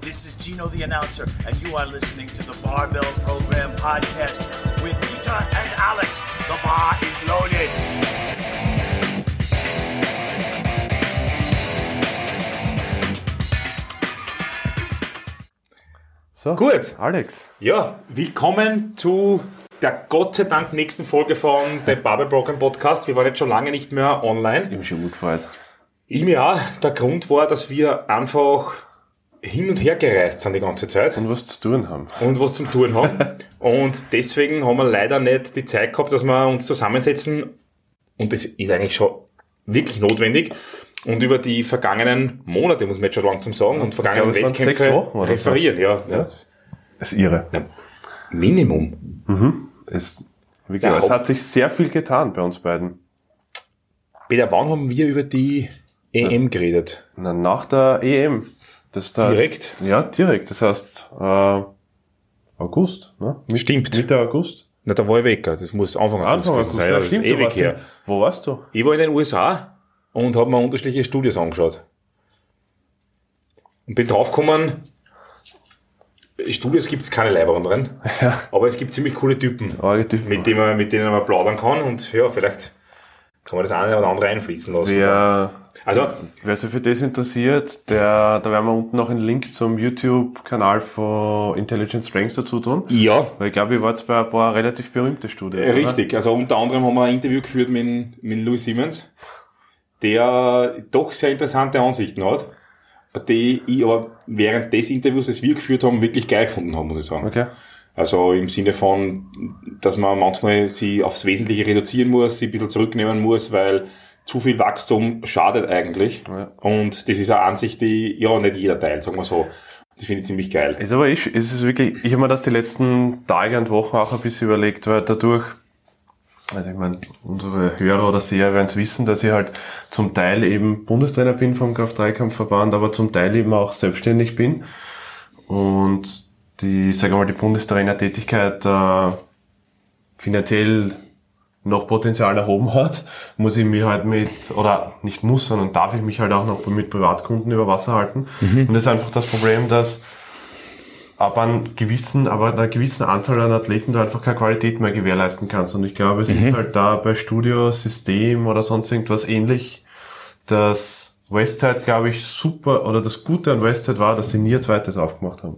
This is Gino the announcer, and you are listening to the Barbell Program podcast with Peter and Alex. The bar is loaded. So, Gut. Alex. Ja, willkommen zu der Gott sei Dank nächsten Folge von dem Bubble Broken Podcast. Wir waren jetzt schon lange nicht mehr online. Ich bin schon gut gefreut. Ich mir auch. Der Grund war, dass wir einfach hin und her gereist sind die ganze Zeit Und was zu tun haben. und was zum Tun haben. und deswegen haben wir leider nicht die Zeit gehabt, dass wir uns zusammensetzen. Und das ist eigentlich schon wirklich notwendig. Und über die vergangenen Monate, muss man jetzt schon langsam sagen, und vergangenen glaube, Wettkämpfe sechs Wochen referieren. Ja, ja. Das ist irre. Minimum. Es, wirklich, Ja, es hat sich sehr viel getan bei uns beiden. Peter, wann haben wir über die EM geredet? Na, nach der EM. Das heißt, Direkt? Ja, direkt. Das heißt, äh, August, ne? Mit, Stimmt. Mitte August. Na, da war ich weg. Das muss Anfang August Anfang August. sein. Das ist stimmt, ewig her. in- Wo warst du? Ich war in den USA und habe mir unterschiedliche Studios angeschaut. Und bin draufgekommen, Studios gibt es keine Leiberen drin, Ja. aber es gibt ziemlich coole Typen, Typen. mit denen, man, mit denen man plaudern kann und ja, vielleicht kann man das eine oder andere einfließen lassen. Wer, Also, wer sich für das interessiert, der, da werden wir unten noch einen Link zum YouTube-Kanal von Intelligent Strengths dazu tun. ja, Weil ich glaube, ihr wart bei ein paar relativ berühmte oder? richtig. Also unter anderem haben wir ein Interview geführt mit, mit Louis Simmons, der doch sehr interessante Ansichten hat, die ich aber während des Interviews, das wir geführt haben, wirklich geil gefunden haben, muss ich sagen. Okay. Also im Sinne von, dass man manchmal sie aufs Wesentliche reduzieren muss, sie ein bisschen zurücknehmen muss, weil zu viel Wachstum schadet eigentlich. Ja. Und das ist eine Ansicht, die ja nicht jeder teilt, sagen wir so. Das finde ich ziemlich geil. Ist aber ich, ist es wirklich, ich habe mir das die letzten Tage und Wochen auch ein bisschen überlegt, weil dadurch, also ich meine, unsere Hörer oder Seher werden es wissen, dass ich halt zum Teil eben Bundestrainer bin vom Kraft-3-Kampfverband, aber zum Teil eben auch selbstständig bin. Und die, sagen wir mal, die Bundestrainer-Tätigkeit äh, finanziell noch Potenzial nach oben hat, muss ich mich halt mit, oder nicht muss, sondern darf ich mich halt auch noch mit Privatkunden über Wasser halten. Und das ist einfach das Problem, dass ab einem gewissen, aber einer gewissen Anzahl an Athleten du einfach keine Qualität mehr gewährleisten kannst. Und ich glaube, es ist halt da bei Studio, System oder sonst irgendwas ähnlich, dass Westside, glaube ich, super, oder das Gute an Westside war, dass sie nie ein zweites aufgemacht haben.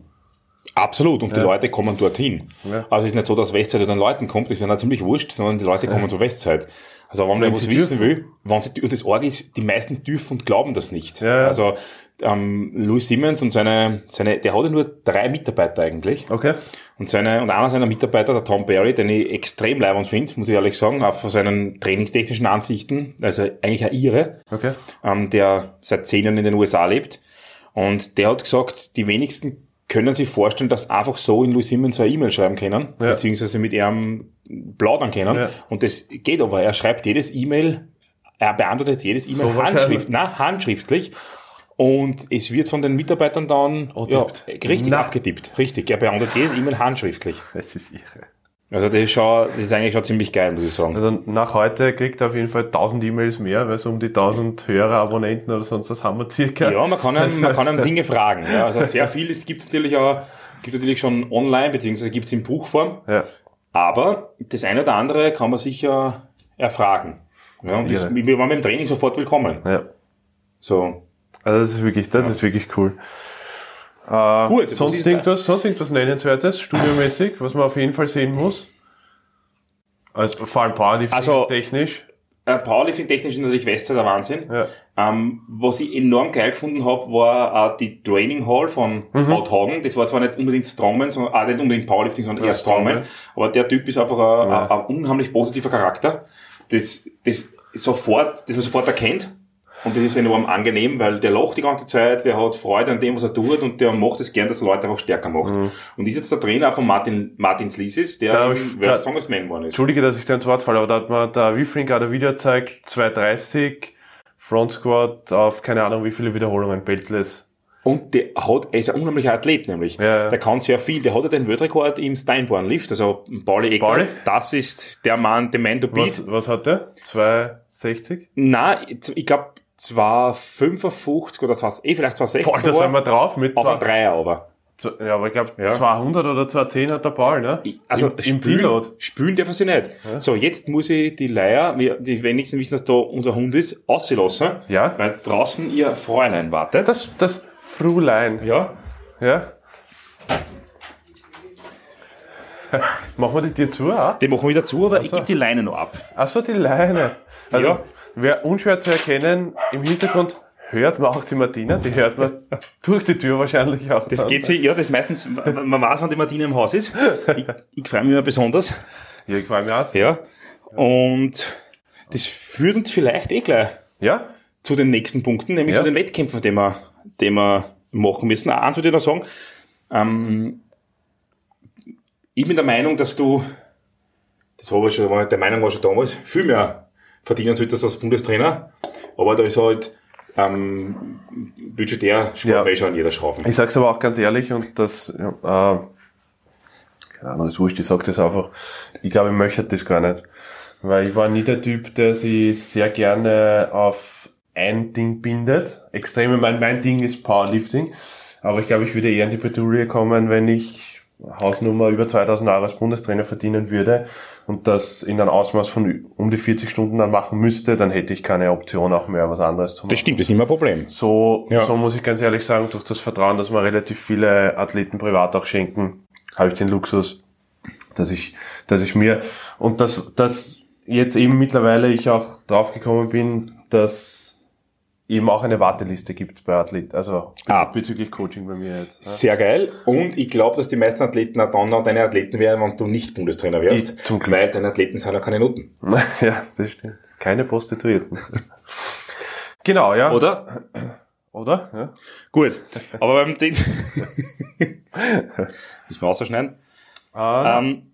Absolut, und die Leute kommen dorthin. Ja. Also es ist nicht so, dass Westside den Leuten kommt, das ist ja ziemlich wurscht, sondern die Leute kommen zur Westside. Also wenn man Wenn was sie wissen dürfen. will, wenn sie, und das Org ist, die meisten dürfen und glauben das nicht. Ja, ja. Also ähm, Louis Simmons und seine, seine, der hat ja nur drei Mitarbeiter eigentlich. Okay? Und seine, und einer seiner Mitarbeiter, der Tom Barry, den ich extrem leibend finde, muss ich ehrlich sagen, auch von seinen trainingstechnischen Ansichten, also eigentlich ein Ire, Okay. ähm, der seit zehn Jahren in den USA lebt. Und der hat gesagt, die wenigsten können sich vorstellen, dass einfach so in Louis Simmons eine E-Mail schreiben können, Ja. beziehungsweise mit ihm plaudern können. Ja. Und das geht aber. Er schreibt jedes E-Mail, er beantwortet jetzt jedes E-Mail So handschrift, na, handschriftlich. Und es wird von den Mitarbeitern dann ja, Audippt. richtig Na. abgetippt. Richtig. Er beantwortet jedes E-Mail handschriftlich. Das ist irre. Also das ist schon, das ist eigentlich schon ziemlich geil, muss ich sagen. Also nach heute kriegt er auf jeden Fall 1000 E-Mails mehr, weil so um die 1000 Hörer, Abonnenten oder sonst was haben wir circa. Ja, man kann ihm, man kann ihm Dinge fragen. Ja, also sehr viel, es gibt natürlich auch, gibt natürlich schon online, beziehungsweise gibt es in Buchform. Ja. Aber das eine oder andere kann man sicher erfragen. Ja, und das, wir waren beim Training sofort willkommen. ja. So. Also das ist wirklich, das ist wirklich cool. Äh, Gut, sonst irgendwas, sonst irgendwas Nennenswertes, studiomäßig, was man auf jeden Fall sehen muss? Also vor allem Powerlifting Also- technisch. Äh, Powerlifting technisch ist natürlich Westside der Wahnsinn. Ja. Ähm, was ich enorm geil gefunden habe, war äh, die Training Hall von Mhm. Matt Hagen. Das war zwar nicht unbedingt Strongman, sondern äh, nicht unbedingt Powerlifting, sondern Ja, eher Strongman. Aber der Typ ist einfach ein, Ja. ein, ein unheimlich positiver Charakter. Das, das sofort, das man sofort erkennt. Und das ist enorm angenehm, weil der lacht die ganze Zeit, der hat Freude an dem, was er tut und der macht es gern, dass er Leute einfach stärker macht. Und ist jetzt der Trainer von Martin, Martin Slisis, der Mhm. Da im da- Strongest Man geworden ist. Entschuldige, dass ich da ins Wort falle, aber da hat mir der Wifring gerade ein Video gezeigt, 230, Front Squat auf keine Ahnung wie viele Wiederholungen, Beltless. Und der hat, er ist ein unheimlicher Athlet, nämlich. Ja, ja. Der kann sehr viel. Der hat ja den Weltrekord im Steinborn Lift, also Pauli Ecker. Pauli? Das ist der Mann, der Man to beat. Was, was hat der? 260? Na, ich glaube 255 oder 2, eh vielleicht 260 Boah, da sind wir drauf mit auf ein Dreier aber. ja, aber ich glaube Ja. 200 oder 210 hat der Ball, ne? Also Im, im spülen, spülen dürfen sie nicht. So, jetzt muss ich die Leier, die wenigsten wissen, dass da unser Hund ist, auslassen, Ja. weil draußen ihr Fräulein wartet. Das, das Frulein, ja, ja. Machen wir die Tür zu, auch? den machen wir wieder zu, aber ich so. gebe die Leine noch ab. Achso, die Leine. Also, Ja. Wäre unschwer zu erkennen, im Hintergrund hört man auch die Martina, die hört man durch die Tür wahrscheinlich auch. Das dann. geht sich, ja, das meistens, man weiß, wann die Martina im Haus ist. Ich, ich freue mich immer besonders. Ja, ich freue mich aus. Ja. Und das führt uns vielleicht eh gleich Ja? zu den nächsten Punkten, nämlich Ja. zu den Wettkämpfen, die wir, die wir machen müssen. Eins würde ich noch sagen, ähm, ich bin der Meinung, dass du, das habe ich schon, der Meinung war schon damals, viel mehr verdienen solltest als Bundestrainer, aber da ist halt ähm, budgetär Ja. eh schon an jeder Schrauben. Ich sag's aber auch ganz ehrlich und das, ja, äh, keine Ahnung, ist wurscht, ich sag das einfach. Ich glaube, ich möchte das gar nicht. Weil ich war nie der Typ, der sich sehr gerne auf ein Ding bindet. Extrem, mein, mein Ding ist Powerlifting. Aber ich glaube, ich würde eher in die Bredouille kommen, wenn ich Hausnummer über 2000 Euro als Bundestrainer verdienen würde und das in einem Ausmaß von um die 40 Stunden dann machen müsste, dann hätte ich keine Option auch mehr, was anderes zu machen. Das stimmt, das ist immer ein Problem. So, Ja. so muss ich ganz ehrlich sagen, durch das Vertrauen, dass wir relativ viele Athleten privat auch schenken, habe ich den Luxus, dass ich, dass ich mir und dass, dass jetzt eben mittlerweile ich auch draufgekommen bin, dass eben auch eine Warteliste gibt bei Athleten, also Ah. bezüglich Coaching bei mir jetzt. Sehr geil. Und ich glaube, dass die meisten Athleten auch dann noch deine Athleten wären, wenn du nicht Bundestrainer wärst. Ich- zum Glück. Weil deine Athleten sind ja keine Noten. Ja, ja das stimmt. Keine Prostituierten. genau, ja. Oder? Oder? Ja. Gut. Aber beim Ding. Müssen wir ausschneiden. Ah, Ähm,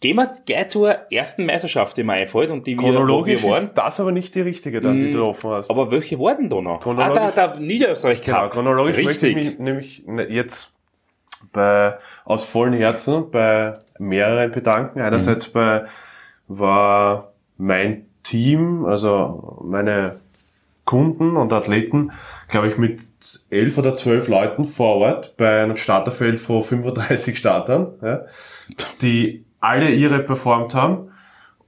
gehen wir gleich zur ersten Meisterschaft, die mir einfällt und die wir, chronologisch wir waren. ist das aber nicht die richtige, dann, die Mm, du offen hast. Aber welche waren da noch? Ah, da, da Niederösterreich Genau, Cup. chronologisch möchte Richtig. ich mich nämlich ne- jetzt bei, aus vollem Herzen bei mehreren bedanken. Einerseits bei, war mein Team, also meine Kunden und Athleten, glaube ich, mit elf oder zwölf Leuten vor Ort bei einem Starterfeld von 35 Startern, ja, die alle ihre performt haben.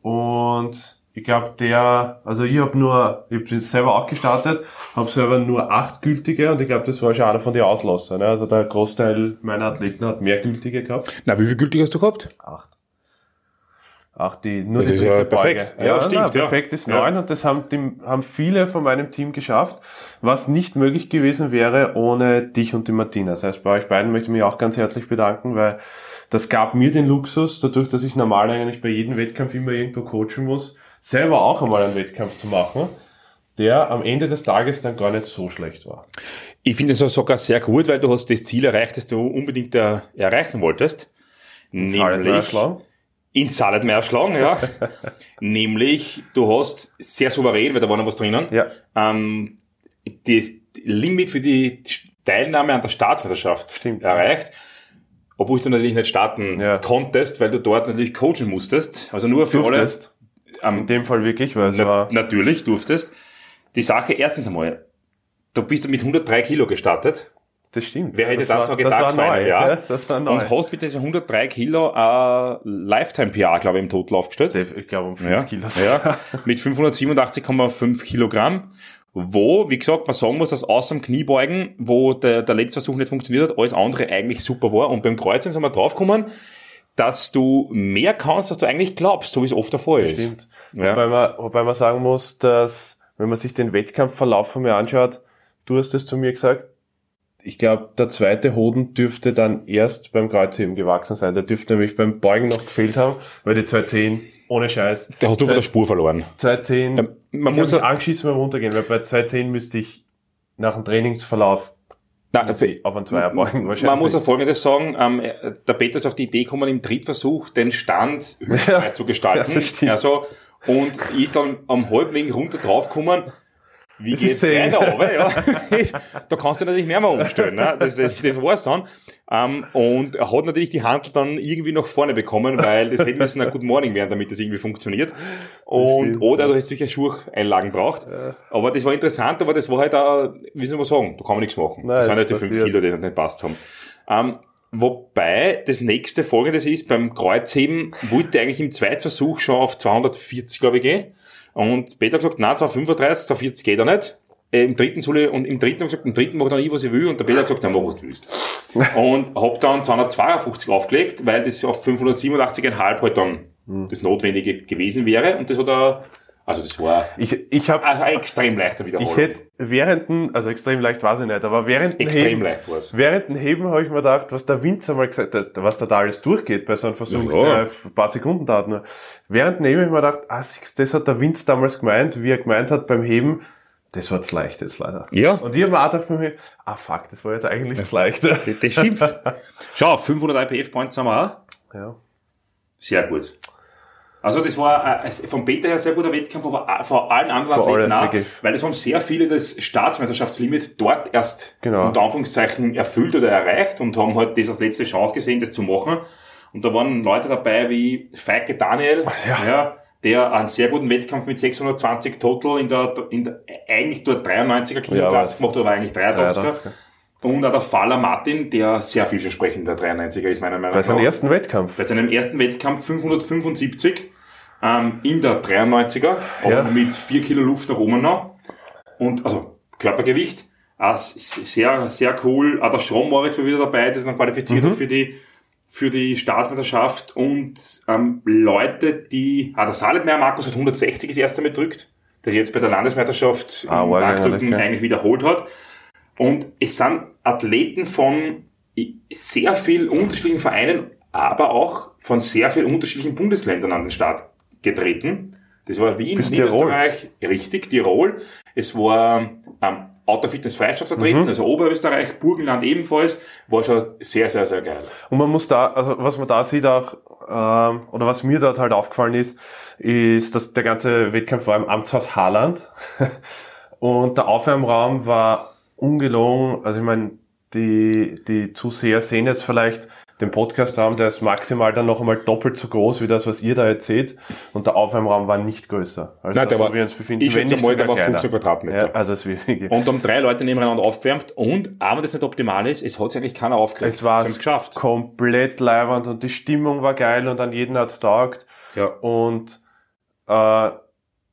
Und ich glaube, der, also ich habe nur, ich habe selber auch gestartet, habe selber nur acht gültige und ich glaube, das war schon einer von den Auslassern. Ne? Also der Großteil meiner Athleten hat mehr gültige gehabt. Na, wie viel gültig hast du gehabt? Acht. Acht, die nur Das die ist ja perfekt. Ja, stimmt, ja. Perfekt ist Ja. neun und das haben, die, haben viele von meinem Team geschafft, was nicht möglich gewesen wäre ohne dich und die Martina. Das heißt, bei euch beiden möchte ich mich auch ganz herzlich bedanken, weil das gab mir den Luxus, dadurch, dass ich normal eigentlich bei jedem Wettkampf immer irgendwo coachen muss, selber auch einmal einen Wettkampf zu machen, der am Ende des Tages dann gar nicht so schlecht war. Ich finde es sogar sehr gut, weil du hast das Ziel erreicht, das du unbedingt äh, erreichen wolltest. Nämlich Schlagen. ins Salatmeer schlagen, ja. Nämlich, du hast sehr souverän, weil da war noch was drinnen, Ja. ähm, das Limit für die Teilnahme an der Staatsmeisterschaft Stimmt. erreicht. Obwohl du natürlich nicht starten Ja. konntest, weil du dort natürlich coachen musstest. Also nur für Durftest. alle. In Ähm, dem Fall wirklich, weil es na, war, natürlich durftest. Die Sache erstens einmal, du bist mit 103 Kilo gestartet. das stimmt. Wer hätte das, war, noch gedacht das vor war einem neu, Jahr? ja, Das war neu. Und hast mit diesen 103 Kilo äh, Lifetime-PR, glaube ich, im Total aufgestellt. Ich glaube um 5 Ja, Kilo. ja, mit 587,5 Kilogramm. Wo, wie gesagt, man sagen muss, dass außer dem Kniebeugen, wo der, der letzte Versuch nicht funktioniert hat, alles andere eigentlich super war. Und beim Kreuzen sind wir draufgekommen, dass du mehr kannst, als du eigentlich glaubst, so wie es oft der Fall ist. Stimmt. Ja. Wobei, man, wobei man sagen muss, dass, wenn man sich den Wettkampfverlauf von mir anschaut, du hast es zu mir gesagt, ich glaube, der zweite Hoden dürfte dann erst beim Kreuzheben gewachsen sein. Der dürfte nämlich beim Beugen noch gefehlt haben, weil die 210, ohne Scheiß, Da hast du von der Spur verloren. 210, Ja, man muss mich ja- angeschissen beim Runtergehen, weil bei 210 müsste ich nach dem Trainingsverlauf Na, also auf einen Zweier beugen wahrscheinlich. Man muss ja Folgendes sagen, ähm, der Peter ist auf die Idee gekommen, im Drittversuch den Stand hüftbreit zu gestalten. Ja, also, und ist dann am halben Weg runter draufgekommen, wie ist geht's weiter runter? Ja. Da kannst du natürlich mehr mal umstellen. Ne? Das, das, das war's dann. Ähm, und er hat natürlich die Hand dann irgendwie nach vorne bekommen, weil das hätte müssen ein Good Morning werden, damit das irgendwie funktioniert. Und, stimmt, oder du hättest sicher Schuheinlagen braucht. Aber das war interessant, aber das war halt auch, wie soll man sagen, da kann man nichts machen. Nein, das sind halt die fünf. Kilo, die nicht passt haben. Ähm, wobei das nächste folgendes ist, beim Kreuzheben wollte eigentlich im Zweitversuch schon auf 240, glaube ich, gehen. Und Peter hat gesagt, nein, 235, 240 geht er nicht. Äh, Im dritten soll ich, und im dritten ich gesagt, im dritten mache ich nie, was ich will. Und der Peter hat gesagt, nein, mach, was du willst. und hab dann 252 aufgelegt, weil das auf 587,5 halt dann das Notwendige gewesen wäre. Und das hat er, also das war Ich, ich habe ein extrem leichter Wiederholung. Ich hätte während dem, also extrem leicht weiß ich nicht, aber während dem extrem Heben, leicht war's. während dem Heben habe ich mir gedacht, was der Winzer mal gesagt hat, was da da alles durchgeht bei so einem Versuch, Ja, der ein paar Sekunden dauert nur. Während dem Heben habe ich mir gedacht, ah, das hat der Winz damals gemeint, wie er gemeint hat beim Heben, das war zu leicht jetzt leider. Ja. Und ich habe mir auch gedacht, mir, ah fuck, das war jetzt eigentlich zu leicht. Das stimmt. Schau, 500 IPF-Points haben wir auch. ja. Sehr gut. Also das war äh, vom Peter her sehr guter Wettkampf, aber vor allen anderen Vor Athleten auch, weil es haben sehr viele das Staatsmeisterschaftslimit dort erst Genau. unter Anführungszeichen erfüllt oder erreicht und haben halt das als letzte Chance gesehen, das zu machen. Und da waren Leute dabei wie Feike Daniel, Ja. der einen sehr guten Wettkampf mit 620 Total in der, in der eigentlich dort 93er Kiloklasse Ja, gemacht, hat, aber eigentlich 83er. 83er. Und auch der Faller Martin, der sehr vielversprechend der 93er ist, meiner Meinung Bei nach. seinem ersten Wettkampf. Bei seinem ersten Wettkampf 575 ähm, in der 93er, aber Ja. mit 4 Kilo Luft nach oben noch. Und also Körpergewicht. Äh, s- sehr, sehr cool. Auch der Sean Moritz war wieder dabei, der sich dann qualifiziert hat für die für die Staatsmeisterschaft und ähm, Leute, die, ah, der Saletmeier Markus hat 160 das erste Mal gedrückt, der jetzt bei der Landesmeisterschaft Ah, eigentlich, ja. eigentlich wiederholt hat. Und es sind Athleten von sehr vielen unterschiedlichen Vereinen, aber auch von sehr vielen unterschiedlichen Bundesländern an den Start getreten. Das war Wien, Bis Tirol. Niederösterreich, richtig, Tirol. Es war ähm, Autofitness Freistadt vertreten, Mhm. also Oberösterreich, Burgenland ebenfalls. War schon sehr, sehr, sehr geil. Und man muss da, also was man da sieht auch, ähm, oder was mir dort halt aufgefallen ist, ist, dass der ganze Wettkampf war im Amtshaus Haaland. Und der Aufwärmraum war ungelogen, also ich meine, die, die Zuseher sehen jetzt vielleicht den Podcastraum, der ist maximal dann noch einmal doppelt so groß wie das, was ihr da jetzt seht. Und der Aufwärmraum war nicht größer. Als Nein, der das, wo war- wir uns befinden. ich schätze mal, der war 15 kleiner. Quadratmeter. Ja, also es. Und um drei Leute nebeneinander aufgewärmt und, aber wenn das nicht optimal ist, es hat sich eigentlich keiner aufgeregt. Es war geschafft. komplett leibernd und die Stimmung war geil und an jeden hat's taugt. Ja. Und äh,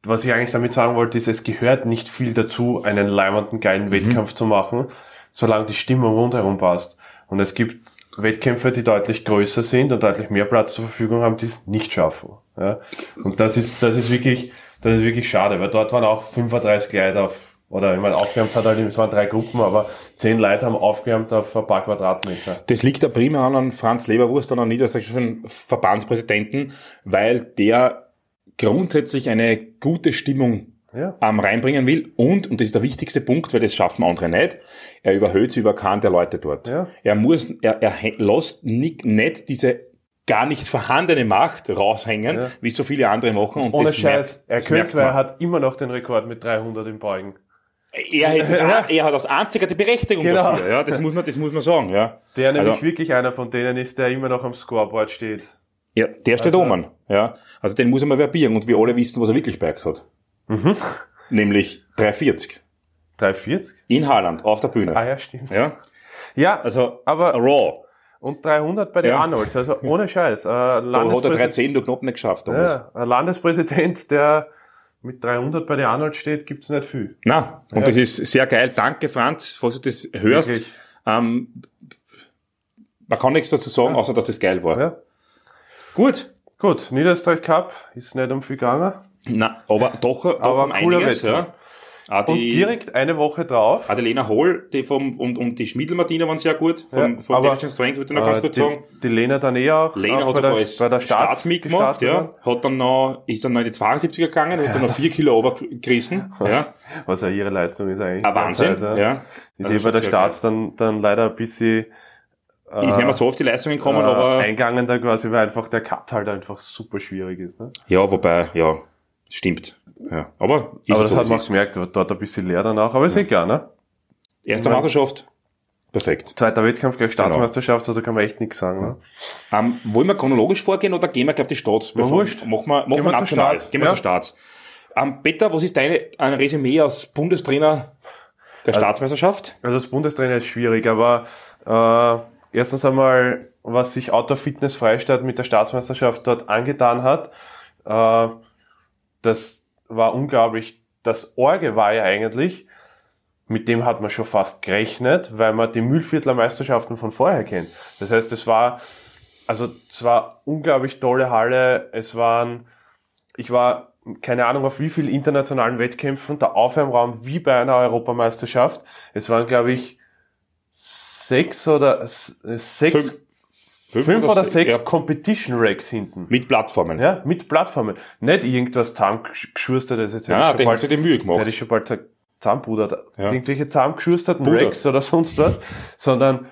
was ich eigentlich damit sagen wollte, ist, es gehört nicht viel dazu, einen leibernden, geilen Wettkampf zu machen, solange die Stimmung rundherum passt. Und es gibt Wettkämpfe, die deutlich größer sind und deutlich mehr Platz zur Verfügung haben, die es nicht schaffen. Ja? Und das ist, das ist wirklich, das ist wirklich schade, weil dort waren auch 35 Leute auf, oder ich meine, aufgewärmt hat halt, es waren drei Gruppen, aber zehn Leute haben aufgewärmt auf ein paar Quadratmeter. Das liegt da primär an an Franz Leberwurst, an einem niedersächsischen Verbandspräsidenten, weil der grundsätzlich eine gute Stimmung Ja. ähm, reinbringen will und, und das ist der wichtigste Punkt, weil das schaffen andere nicht, er überhöht sie über keinen der Leute dort. Ja. Er muss, er, er lässt nicht, nicht diese gar nicht vorhandene Macht raushängen, Ja. wie so viele andere machen. Und Ohne das Scheiß, merkt, er könnte, weil er man. hat immer noch den Rekord mit 300 im Beugen. Er, hätte das, er hat als einziger die Berechtigung Genau. dafür. Ja, das muss man, das muss man sagen. Ja, Der nämlich Also- wirklich einer von denen ist, der immer noch am Scoreboard steht. ja der steht Also- oben. Ja, also den muss er mal verbieren. Und wir alle wissen, was er wirklich bergt hat. Mhm. Nämlich 340 340? in Haaland auf der Bühne. Ah ja, stimmt. Ja, Ja, also aber Raw. und 300 bei den Ja. Arnolds, also ohne Scheiß. Äh, Da hat er Landespräsident- 310 durch knapp nicht geschafft. damals. ja, ein Landespräsident, der mit 300 bei den Arnolds steht, gibt's nicht viel. Na, und Ja. das ist sehr geil. Danke, Franz, falls du das hörst. Wirklich. Ähm, man kann nichts dazu sagen, außer dass das geil war. Ja. Gut. Gut, Niederösterreich Cup ist nicht um viel gegangen. Na, aber doch, doch Aber um einiges. Ja. Wettkampf. Auch Und die direkt eine Woche drauf. Adelena Holl die vom, und, und die Schmiedel-Martina waren sehr gut. Vom, Ja, aber, Technischen Strength würde ich noch ganz äh, kurz die, sagen. die Lena dann eh auch. Lena auch hat bei der, als bei der Staats, Staats mitgemacht, ja. Hat dann noch, ist dann noch in die 72er gegangen, hat dann noch vier Kilo runtergerissen, ja. Was ja ihre Leistung ist eigentlich. Ein Wahnsinn, Derzeit, ja. Die Also bei der sehr Starts dann, dann leider ein bisschen Ist nicht mehr so auf die Leistungen gekommen, äh, aber, eingegangen da quasi, weil einfach der Cut halt einfach super schwierig ist. Ne? ja, wobei, ja. Stimmt. Ja. Aber, Aber das so, hat man auch gemerkt, dort ein bisschen leer danach, aber ist egal, ne? ist. Erste Meisterschaft. Perfekt. Zweiter Wettkampf Genau. gleich Staatsmeisterschaft, also kann man echt nichts sagen, ne? Ähm, wollen wir chronologisch vorgehen oder gehen wir gleich auf die? Bevor- wurscht. Machen wir, machen wir national. Gehen wir Ja. zu Starts. Ähm, Peter, was ist deine, ein Resümee als Bundestrainer der Also Staatsmeisterschaft? Also als Bundestrainer ist schwierig, aber äh, erstens einmal, was sich Outdoor Fitness Freistadt mit der Staatsmeisterschaft dort angetan hat, äh, das war unglaublich. Das Orge war ja eigentlich, mit dem hat man schon fast gerechnet, weil man die Mühlviertler Meisterschaften von vorher kennt. Das heißt, es war, also es war unglaublich tolle Halle, es waren, ich war keine Ahnung auf wie viel internationalen Wettkämpfen, der Aufwärmraum wie bei einer Europameisterschaft. Es waren, glaube ich, sechs oder sechs, Fünf- fünf, oder se- sechs ja, Competition Racks hinten. mit Plattformen. Ja, mit Plattformen. Nicht irgendwas zusammengeschustet, jetzt Ja, hätte ich die schon bald, die Mühe jetzt hätte gemacht. ich schon bald gesagt, zusammenpudert. Ja. Irgendwelche zusammengeschusterten Pudert. Racks oder sonst was, sondern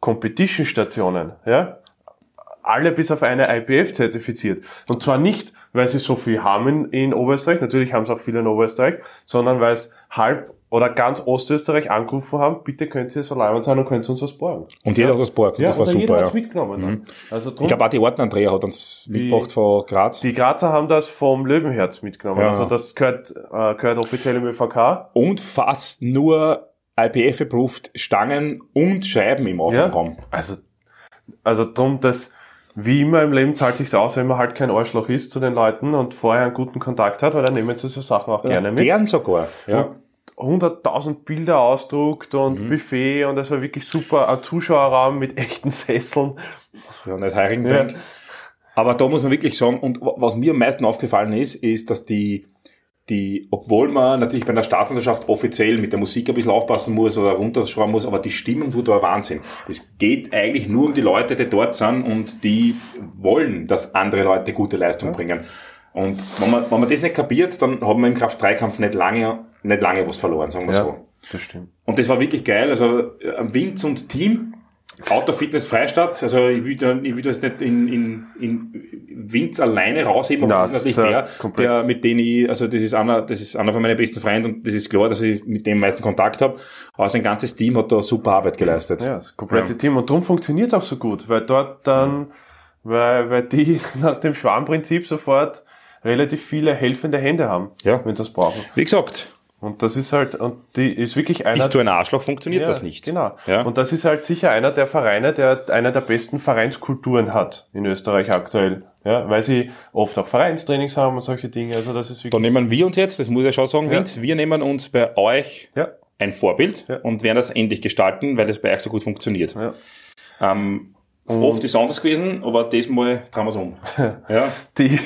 Competition-Stationen, ja. Alle bis auf eine IPF zertifiziert. Und zwar nicht, weil sie so viel haben in, in Oberösterreich, natürlich haben es auch viele in Oberösterreich, sondern weil es halb oder ganz Ostösterreich angerufen haben, bitte könnt ihr so leibend sein und könnt uns was borgen. Und jeder hat das Borg. Ja, das war und jeder super, hat's ja. mitgenommen. dann. Also drum, Ich glaube auch die Orten Andrea hat uns mitgebracht von Graz. die Grazer haben das vom Löwenherz mitgenommen. Ja. Also das gehört, äh, gehört offiziell im ÖVK. Und fast nur IPF-approved Stangen und Scheiben im Aufwärmraum. Also, also drum, dass wie immer im Leben zahlt sich's aus, wenn man halt kein Arschloch ist zu den Leuten und vorher einen guten Kontakt hat, weil dann nehmen sie so Sachen auch gerne mit. Gern sogar. Ja. 100.000 Bilder ausdruckt und Mhm. Buffet und es war wirklich super. Ein Zuschauerraum mit echten Sesseln. Ja, nicht Heirigenbank. Aber da muss man wirklich sagen, und wa- was mir am meisten aufgefallen ist, ist, dass die, die, obwohl man natürlich bei einer Staatsmeisterschaft offiziell mit der Musik ein bisschen aufpassen muss oder runterschrauben muss, aber die Stimmung tut da Wahnsinn. Es geht eigentlich nur um die Leute, die dort sind und die wollen, dass andere Leute gute Leistung bringen. Und wenn man, wenn man das nicht kapiert, dann hat man im Kraft-3-Kampf nicht lange, nicht lange was verloren, sagen wir so. das stimmt. Und das war wirklich geil. Also äh, Winz und Team, Outdoor Fitness Freistadt. Also ich will, da- ich will das nicht in, in, in Winz alleine rausheben, aber das ist natürlich der, äh, komplett. der, mit dem ich, also das ist einer, das ist einer von meinen besten Freunden und das ist klar, dass ich mit dem meisten Kontakt habe. Aber sein ganzes Team hat da super Arbeit geleistet. Ja, das komplette Ja. Team. Und darum funktioniert auch so gut, weil dort dann, weil, weil die nach dem Schwarmprinzip sofort relativ viele helfende Hände haben, Ja. wenn sie das brauchen. Wie gesagt, Und das ist halt, und die ist wirklich einer. bist du ein Arschloch, funktioniert ja, das nicht. Genau. Ja. Und das ist halt sicher einer der Vereine, der einer der besten Vereinskulturen hat in Österreich aktuell. Ja, weil sie oft auch Vereinstrainings haben und solche Dinge. Also das ist Da wirklich. nehmen wir uns jetzt, das muss ich schon sagen, Ja. Vince, wir nehmen uns bei euch ja, ein Vorbild Ja. und werden das endlich gestalten, weil das bei euch so gut funktioniert. ja. Ähm, oft ist es anders gewesen, aber diesmal drehen wir es um. ja. Die,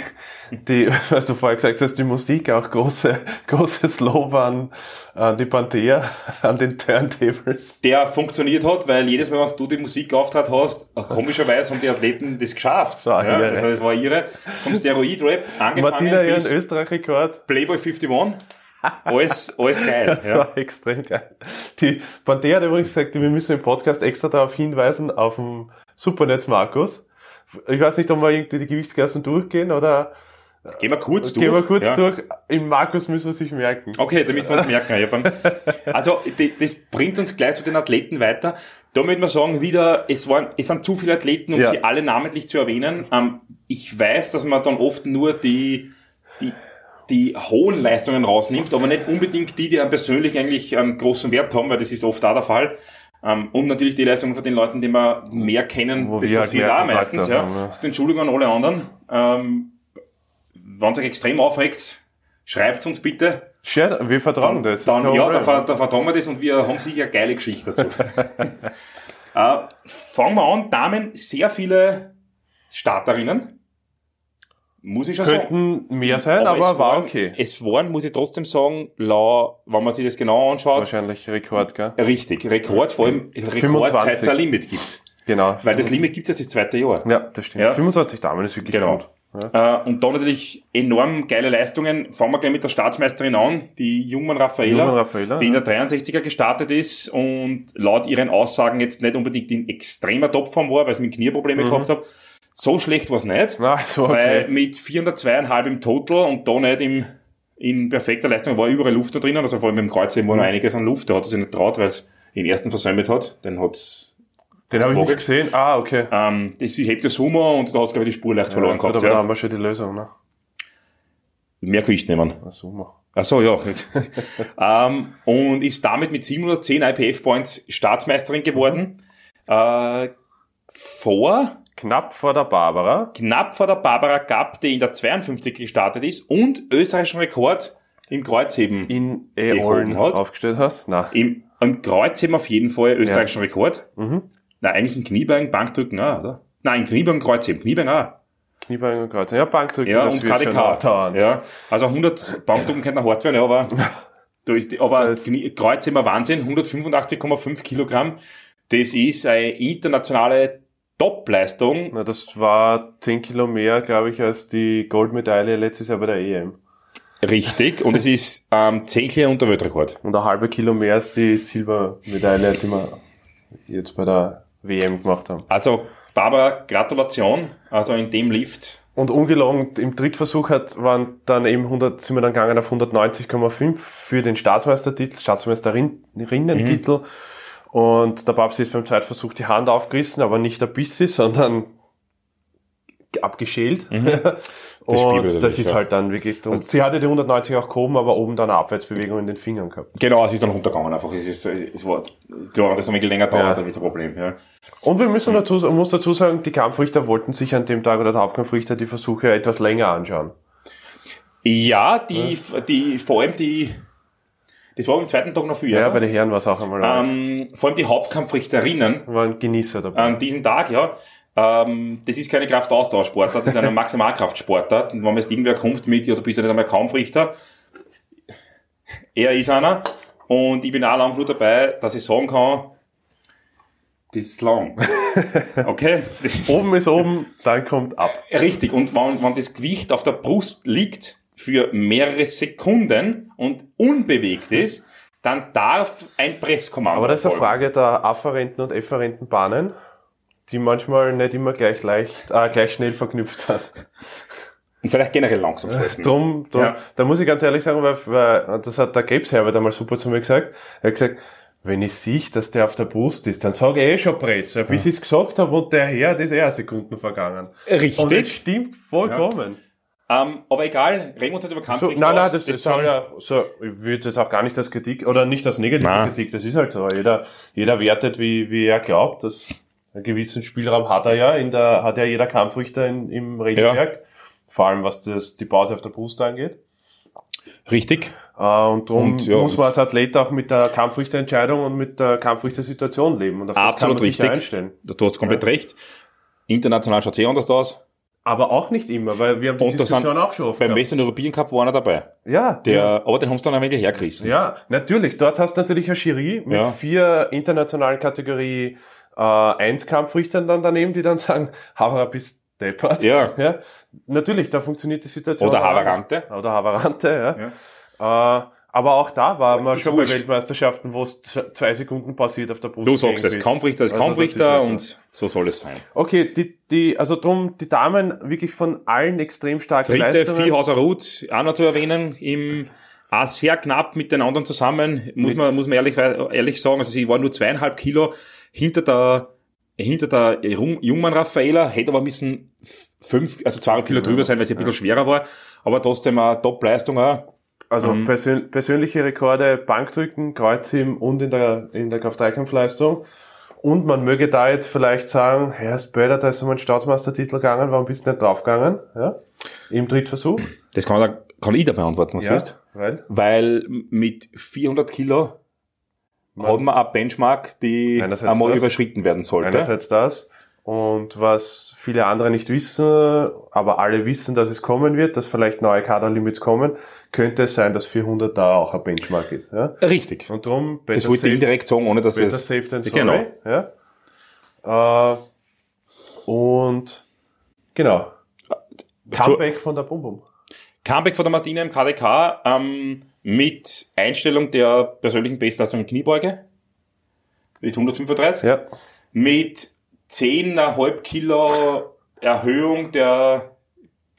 die, was du vorher gesagt hast, die Musik auch große, großes Lob an, an die Panther, an den Turntables. Der funktioniert hat, weil jedes Mal, wenn du die Musik auftritt hast, komischerweise haben die Athleten das geschafft. So, ja, also es war ihre, vom Steroid-Rap angefangen Martina ihren bis Österreich-Rekord. Playboy 51. Alles, alles geil. Das Ja. war extrem geil. Die Panther hat übrigens gesagt, wir müssen im Podcast extra darauf hinweisen, auf dem Supernetz Markus. Ich weiß nicht, ob wir irgendwie die Gewichtsklassen durchgehen oder Gehen wir kurz durch. gehen wir kurz ja. durch. Im Markus müssen wir sich merken. Okay, da müssen wir uns merken. Also, das bringt uns gleich zu den Athleten weiter. Da möchte man sagen, wieder, es waren, es sind zu viele Athleten, um Ja. sie alle namentlich zu erwähnen. Ähm, ich weiß, dass man dann oft nur die, die, die hohen Leistungen rausnimmt, aber nicht unbedingt die, die einem persönlich eigentlich einen großen Wert haben, weil das ist oft auch der Fall. Ähm, und natürlich die Leistungen von den Leuten, die wir mehr kennen, Wo das halt passiert auch meistens. Ja. haben, ja. Das ist Entschuldigung an alle anderen. Ähm, wenn es euch extrem aufregt, schreibt uns bitte. Share, wir vertrauen das. ist Dann, ja, da, da vertrauen wir das und wir haben sicher eine geile Geschichte dazu. äh, fangen wir an. Damen, sehr viele Starterinnen. Muss ich schon sagen. Könnten mehr sein, aber, es war waren, okay. Es waren, muss ich trotzdem sagen, lau, wenn man sich das genau anschaut, Wahrscheinlich Rekord, gell? richtig. Rekord, vor allem Rekord, 25. seit es ein Limit gibt. Genau. Weil das Limit gibt es jetzt das zweite Jahr. ja, das stimmt. Ja. 25 Damen ist wirklich Genau. gut. Ja. Äh, und da natürlich enorm geile Leistungen. Fangen wir gleich mit der Staatsmeisterin an, die Jungmann Raffaela, Jungmann Raffaela, die in ja. der 63er gestartet ist und laut ihren Aussagen jetzt nicht unbedingt in extremer Topform war, weil sie mit Knieprobleme Mhm. gehabt hat, So schlecht war's nicht. Na, so Weil okay. mit 402,5 im Total und da nicht im, in perfekter Leistung war überall Luft da drinnen, also vor allem im Kreuzheben Mhm. war noch einiges an Luft, da hat er sich nicht traut, weil es den ersten versäumt hat, den hat's, Den habe ich nicht gesehen. Ah, okay. ähm, das hebt der Summer und da hat's glaube ich die Spur leicht verloren ja, gut, gehabt, aber da ja. haben wir schon die Lösung, ne? Mehr Gewicht nehmen. Ach mach. Ach so, ja. ähm, und ist damit mit 710 IPF-Points Staatsmeisterin geworden. Äh, vor, Knapp vor der Barbara. knapp vor der Barbara Gapp, die in der 52 gestartet ist und österreichischen Rekord im Kreuzheben. In Gehoben Eolen hat. aufgestellt hast. Na. Im, Im Kreuzheben auf jeden Fall österreichischen Rekord. Mhm. Na, eigentlich in Kniebeugen, Bankdrücken auch, oder? Nein, in Kniebeugen, Kreuzheben. Kniebeugen auch. Kniebein und Kreuz. Ja, Bankdrücken. Ja, und KDK. Ja, also 100 Bankdrücken könnten hart werden, ja, aber, da ist die, aber Kreuzheben Wahnsinn, 185,5 Kilogramm. Das ist eine internationale Top-Leistung. Na, das war 10 Kilo mehr, glaube ich, als die Goldmedaille letztes Jahr bei der EM. Richtig. Und es ist ähm, 10 Kilo unter Weltrekord. Und ein halbe Kilo mehr als die Silbermedaille, die wir jetzt bei der WM gemacht haben. Also, Barbara, Gratulation. Also in dem Lift. Und ungelogen, im Drittversuch hat, waren dann eben 100, sind wir dann gegangen auf 190,5 für den Staatsmeistertitel, Staatsmeisterinnentitel. Und der Babsi ist beim Zweitversuch die Hand aufgerissen, aber nicht der Bissi, sondern abgeschält. Das Spiel und das ist ja. halt dann wirklich, und sie hatte die 190 auch gehoben, aber oben dann eine Abwärtsbewegung in den Fingern gehabt. Genau, es ist dann runtergegangen einfach. Es ist, es war, klar, das ein bisschen länger dauert, Ja. dann ist ein Problem, ja. Und wir müssen dazu, man muss dazu sagen, die Kampfrichter wollten sich an dem Tag oder der Hauptkampfrichter die Versuche etwas länger anschauen. Ja, die, die, vor allem die, das war am zweiten Tag noch viel, Ja, oder? bei den Herren war es auch einmal, ähm, vor allem die Hauptkampfrichterinnen waren Genießer dabei. an diesem Tag, ja, ähm, das ist keine Kraftausdauersportart, das ist eine Maximalkraftsportart. Und wenn man jetzt irgendwer kommt mit, ja, du bist ja nicht einmal Kampfrichter, er ist einer, und ich bin auch lang nur dabei, dass ich sagen kann, das ist lang. Okay? Oben ist oben, dann kommt ab. Richtig, und wenn, wenn das Gewicht auf der Brust liegt für mehrere Sekunden und unbewegt ist, dann darf ein Presskommando Aber das ist eine. Frage der afferenten und efferenten Bahnen, die manchmal nicht immer gleich leicht, äh, gleich schnell verknüpft sind. Und vielleicht generell langsam schalten. Drum, drum Ja. da muss ich ganz ehrlich sagen, weil, weil das hat der Gabes Herbert einmal super zu mir gesagt. Er hat gesagt, wenn ich sehe, dass der auf der Brust ist, dann sage ich eh schon Press, weil bis ich es gesagt habe und der Herr, das ist eh Sekunden vergangen. Richtig. Und das stimmt vollkommen. Ähm, aber egal, reden wir uns nicht über So, Kampfrichter nein, nein, aus. das, das sind- soll ja, so, ich würde jetzt auch gar nicht als Kritik, oder nicht als negative Nein. Kritik, das ist halt so. Jeder, jeder wertet, wie, wie er glaubt, dass einen gewissen Spielraum hat er ja, in der, hat ja jeder Kampfrichter in, im Regelwerk. Vor allem, was das, die Pause auf der Brust angeht. Richtig. Äh, und darum Und, ja, muss man als Athlet auch mit der Kampfrichterentscheidung und mit der Kampfrichtersituation leben. Und auf das kann Absolut man sich ja richtig. einstellen. Du hast komplett recht. International schaut sehr anders aus. Aber auch nicht immer, weil wir haben die Und Diskussion auch schon oft beim gehabt. Western European Cup war einer dabei. Ja, Der, ja. aber den haben sie dann ein wenig hergerissen. Ja, natürlich. Dort hast du natürlich eine Jury mit Ja. vier internationalen Kategorie äh, 1 Kampfrichtern dann daneben, die dann sagen, Havara bist deppert. Ja. ja. Natürlich, da funktioniert die Situation. Oder. Havarante. Oder Havarante, ja. Äh, aber auch da war man Ist schon bei wurscht. Weltmeisterschaften, wo es zwei Sekunden passiert auf der Brust. Du sagst es. Kampfrichter ist Also Kampfrichter halt und so soll es sein. Okay, die, die, also drum, die Damen wirklich von allen extrem starken Dritte, Leistungen. Viehhauser Ruth, auch noch zu erwähnen, im, auch sehr knapp mit den anderen zusammen, muss man, muss man ehrlich, ehrlich sagen, also sie war nur zweieinhalb Kilo hinter der, hinter der Jung- Jungmann Raffaela, hätte aber müssen fünf, also zweieinhalb Kilo drüber sein, weil sie ein bisschen schwerer war, aber trotzdem eine Top-Leistung auch. Also Mhm. persön persönliche Rekorde, Bankdrücken, Kreuzheben und in der, in der Kraft-3-Kampfleistung. Und man möge da jetzt vielleicht sagen, Herr Spöder, da ist um einen Staatsmeistertitel gegangen, warum bist du nicht draufgegangen? Ja? Im Drittversuch. Das kann, da- kann ich da beantworten, was du willst. weil Weil mit 400 Kilo hat man eine Benchmark, die einmal das. überschritten werden sollte. einerseits das. Und was viele andere nicht wissen, aber alle wissen, dass es kommen wird, dass vielleicht neue Kaderlimits kommen, könnte es sein, dass 400 da auch ein Benchmark ist. Ja? Richtig. Und darum, Das wollte ich indirekt sagen, ohne dass es... safe than sorry. Genau. Ja. Äh, und genau. Comeback von der Bum Bum. Comeback von der Martina im KDK ähm, mit Einstellung der persönlichen Bestleistung in Kniebeuge mit 135, Ja. mit 10,5 Kilo Erhöhung der,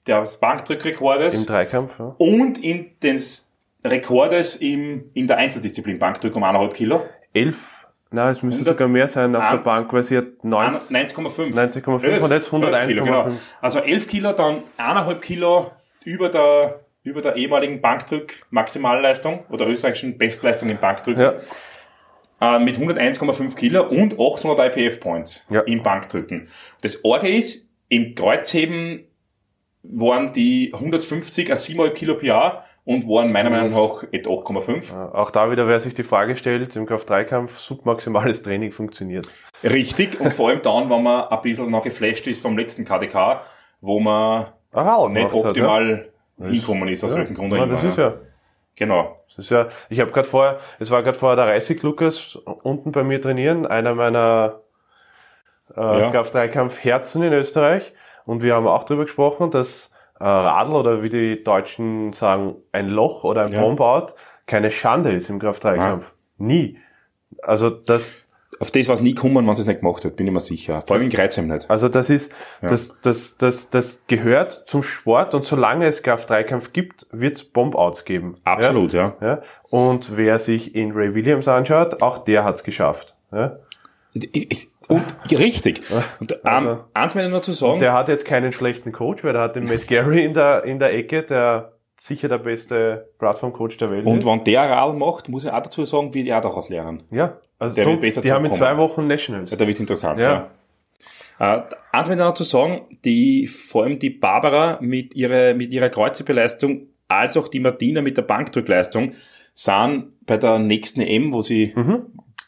des Bankdrückrekordes Im Dreikampf, ja. und in des Rekordes im, in der Einzeldisziplin Bankdrück um 1,5 Kilo. Elf, na, es müsste 100 sogar mehr sein auf der Eins- Bank, weil sie hat 9, 90,5. 90,5 und jetzt 101,5. Kilo, genau. Also 11 Kilo, dann 1,5 Kilo über der, über der ehemaligen Bankdrück-Maximalleistung oder österreichischen Bestleistung im Bankdrücken. Ja, äh, mit 101,5 Kilo und 800 IPF-Points Ja. im Bankdrücken. Das Orge ist, im Kreuzheben waren die 150 a 7,5 Kilo pro Jahr und waren meiner Meinung nach etwa 8,5. auch da wieder, wer sich die Frage stellt, im Kraft-3-Kampf, submaximales Training funktioniert. Richtig, und vor allem dann, wenn man ein bisschen noch geflasht ist vom letzten KDK, wo man Aha, nicht halt, ja. optimal hinkommen ist, aus Ja. welchem Grund auch Ja, immer. das ist ja. ja. Genau. Das ist ja, ich habe gerade vorher, es war gerade vorher der Reisig Lukas unten bei mir trainieren, einer meiner äh, Ja. Kraft-3-Kampf-Herzen in Österreich. Und wir haben auch darüber gesprochen, dass äh, Radl oder wie die Deutschen sagen, ein Loch oder ein Ja. Bombout keine Schande ist im Kraft-3-Kampf. Nie. Also das, Auf das war es nie kommen, wenn sie es nicht gemacht hat, bin ich mir sicher. Vor allem in Kreuzheim nicht. also das ist, Ja. das, das, das, das gehört zum Sport und solange es Kraft-3-Kampf gibt, wird es Bombouts geben. Ja? Absolut, ja. Ja? Und wer sich in Ray Williams anschaut, auch der hat's geschafft. Ja? Und, richtig. Und ähm, Also- eins möchte ich noch zu sagen. Der hat jetzt keinen schlechten Coach, weil der hat den Matt Gary in der, in der Ecke, der sicher der beste Plattform-Coach der Welt und ist. wenn der Rad macht, muss ich auch dazu sagen, wird er daraus lernen. Ja, also Der drum, wird besser die haben in zwei Wochen Nationals. Ja, da wird's interessant, Ja. ja. Äh, eins möchte ich noch zu sagen, die, vor allem die Barbara mit ihrer, mit ihrer Kreuzhebeleistung, als auch die Martina mit der Bankdrückleistung, sind bei der nächsten EM, wo sie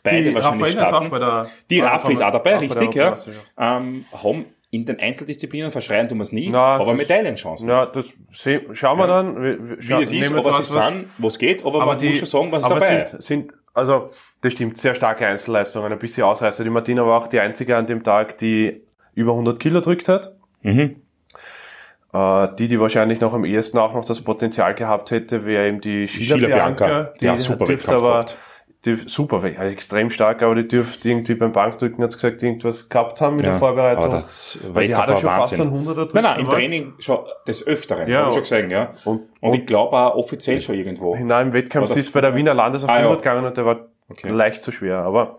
beide wahrscheinlich starten. der, Die Raffi ist auch dabei, richtig, ja. Ähm, haben in den Einzeldisziplinen verschreien tun wir es nie, Na, aber das- Medaillenchancen. Ja, das seh, schauen wir Ja. dann. Wir, wir, Wie das ist, sie was- sind, was geht, aber, aber man die, muss schon sagen, was ist dabei. Sind, sind, also, das stimmt, sehr starke Einzelleistungen, ein bisschen Ausreißer. Die Martina war auch die einzige an dem Tag, die über 100 Kilo drückt hat. Mhm. Äh, die, die wahrscheinlich noch am ehesten auch noch das Potenzial gehabt hätte, wäre eben die Sheila, Bianca. Bianca, die hat super dürfte Wettkampf aber, gehabt. Die, super, also extrem stark, aber die dürfte irgendwie beim Bankdrücken, hat's gesagt, irgendwas gehabt haben in der Vorbereitung. Aber das Weil die hat ja Wettkampf schon war fast einen Wahnsinn. 100er drückt. Nein, nein, im Training schon des Öfteren, Ja, habe ich schon gesehen, ja. Und, Und, und, ich glaube auch offiziell schon irgendwo. hinein im Wettkampf, War ist bei der Wiener Landes auf Ah, ja. 100 gegangen und der war Okay. leicht zu schwer, aber,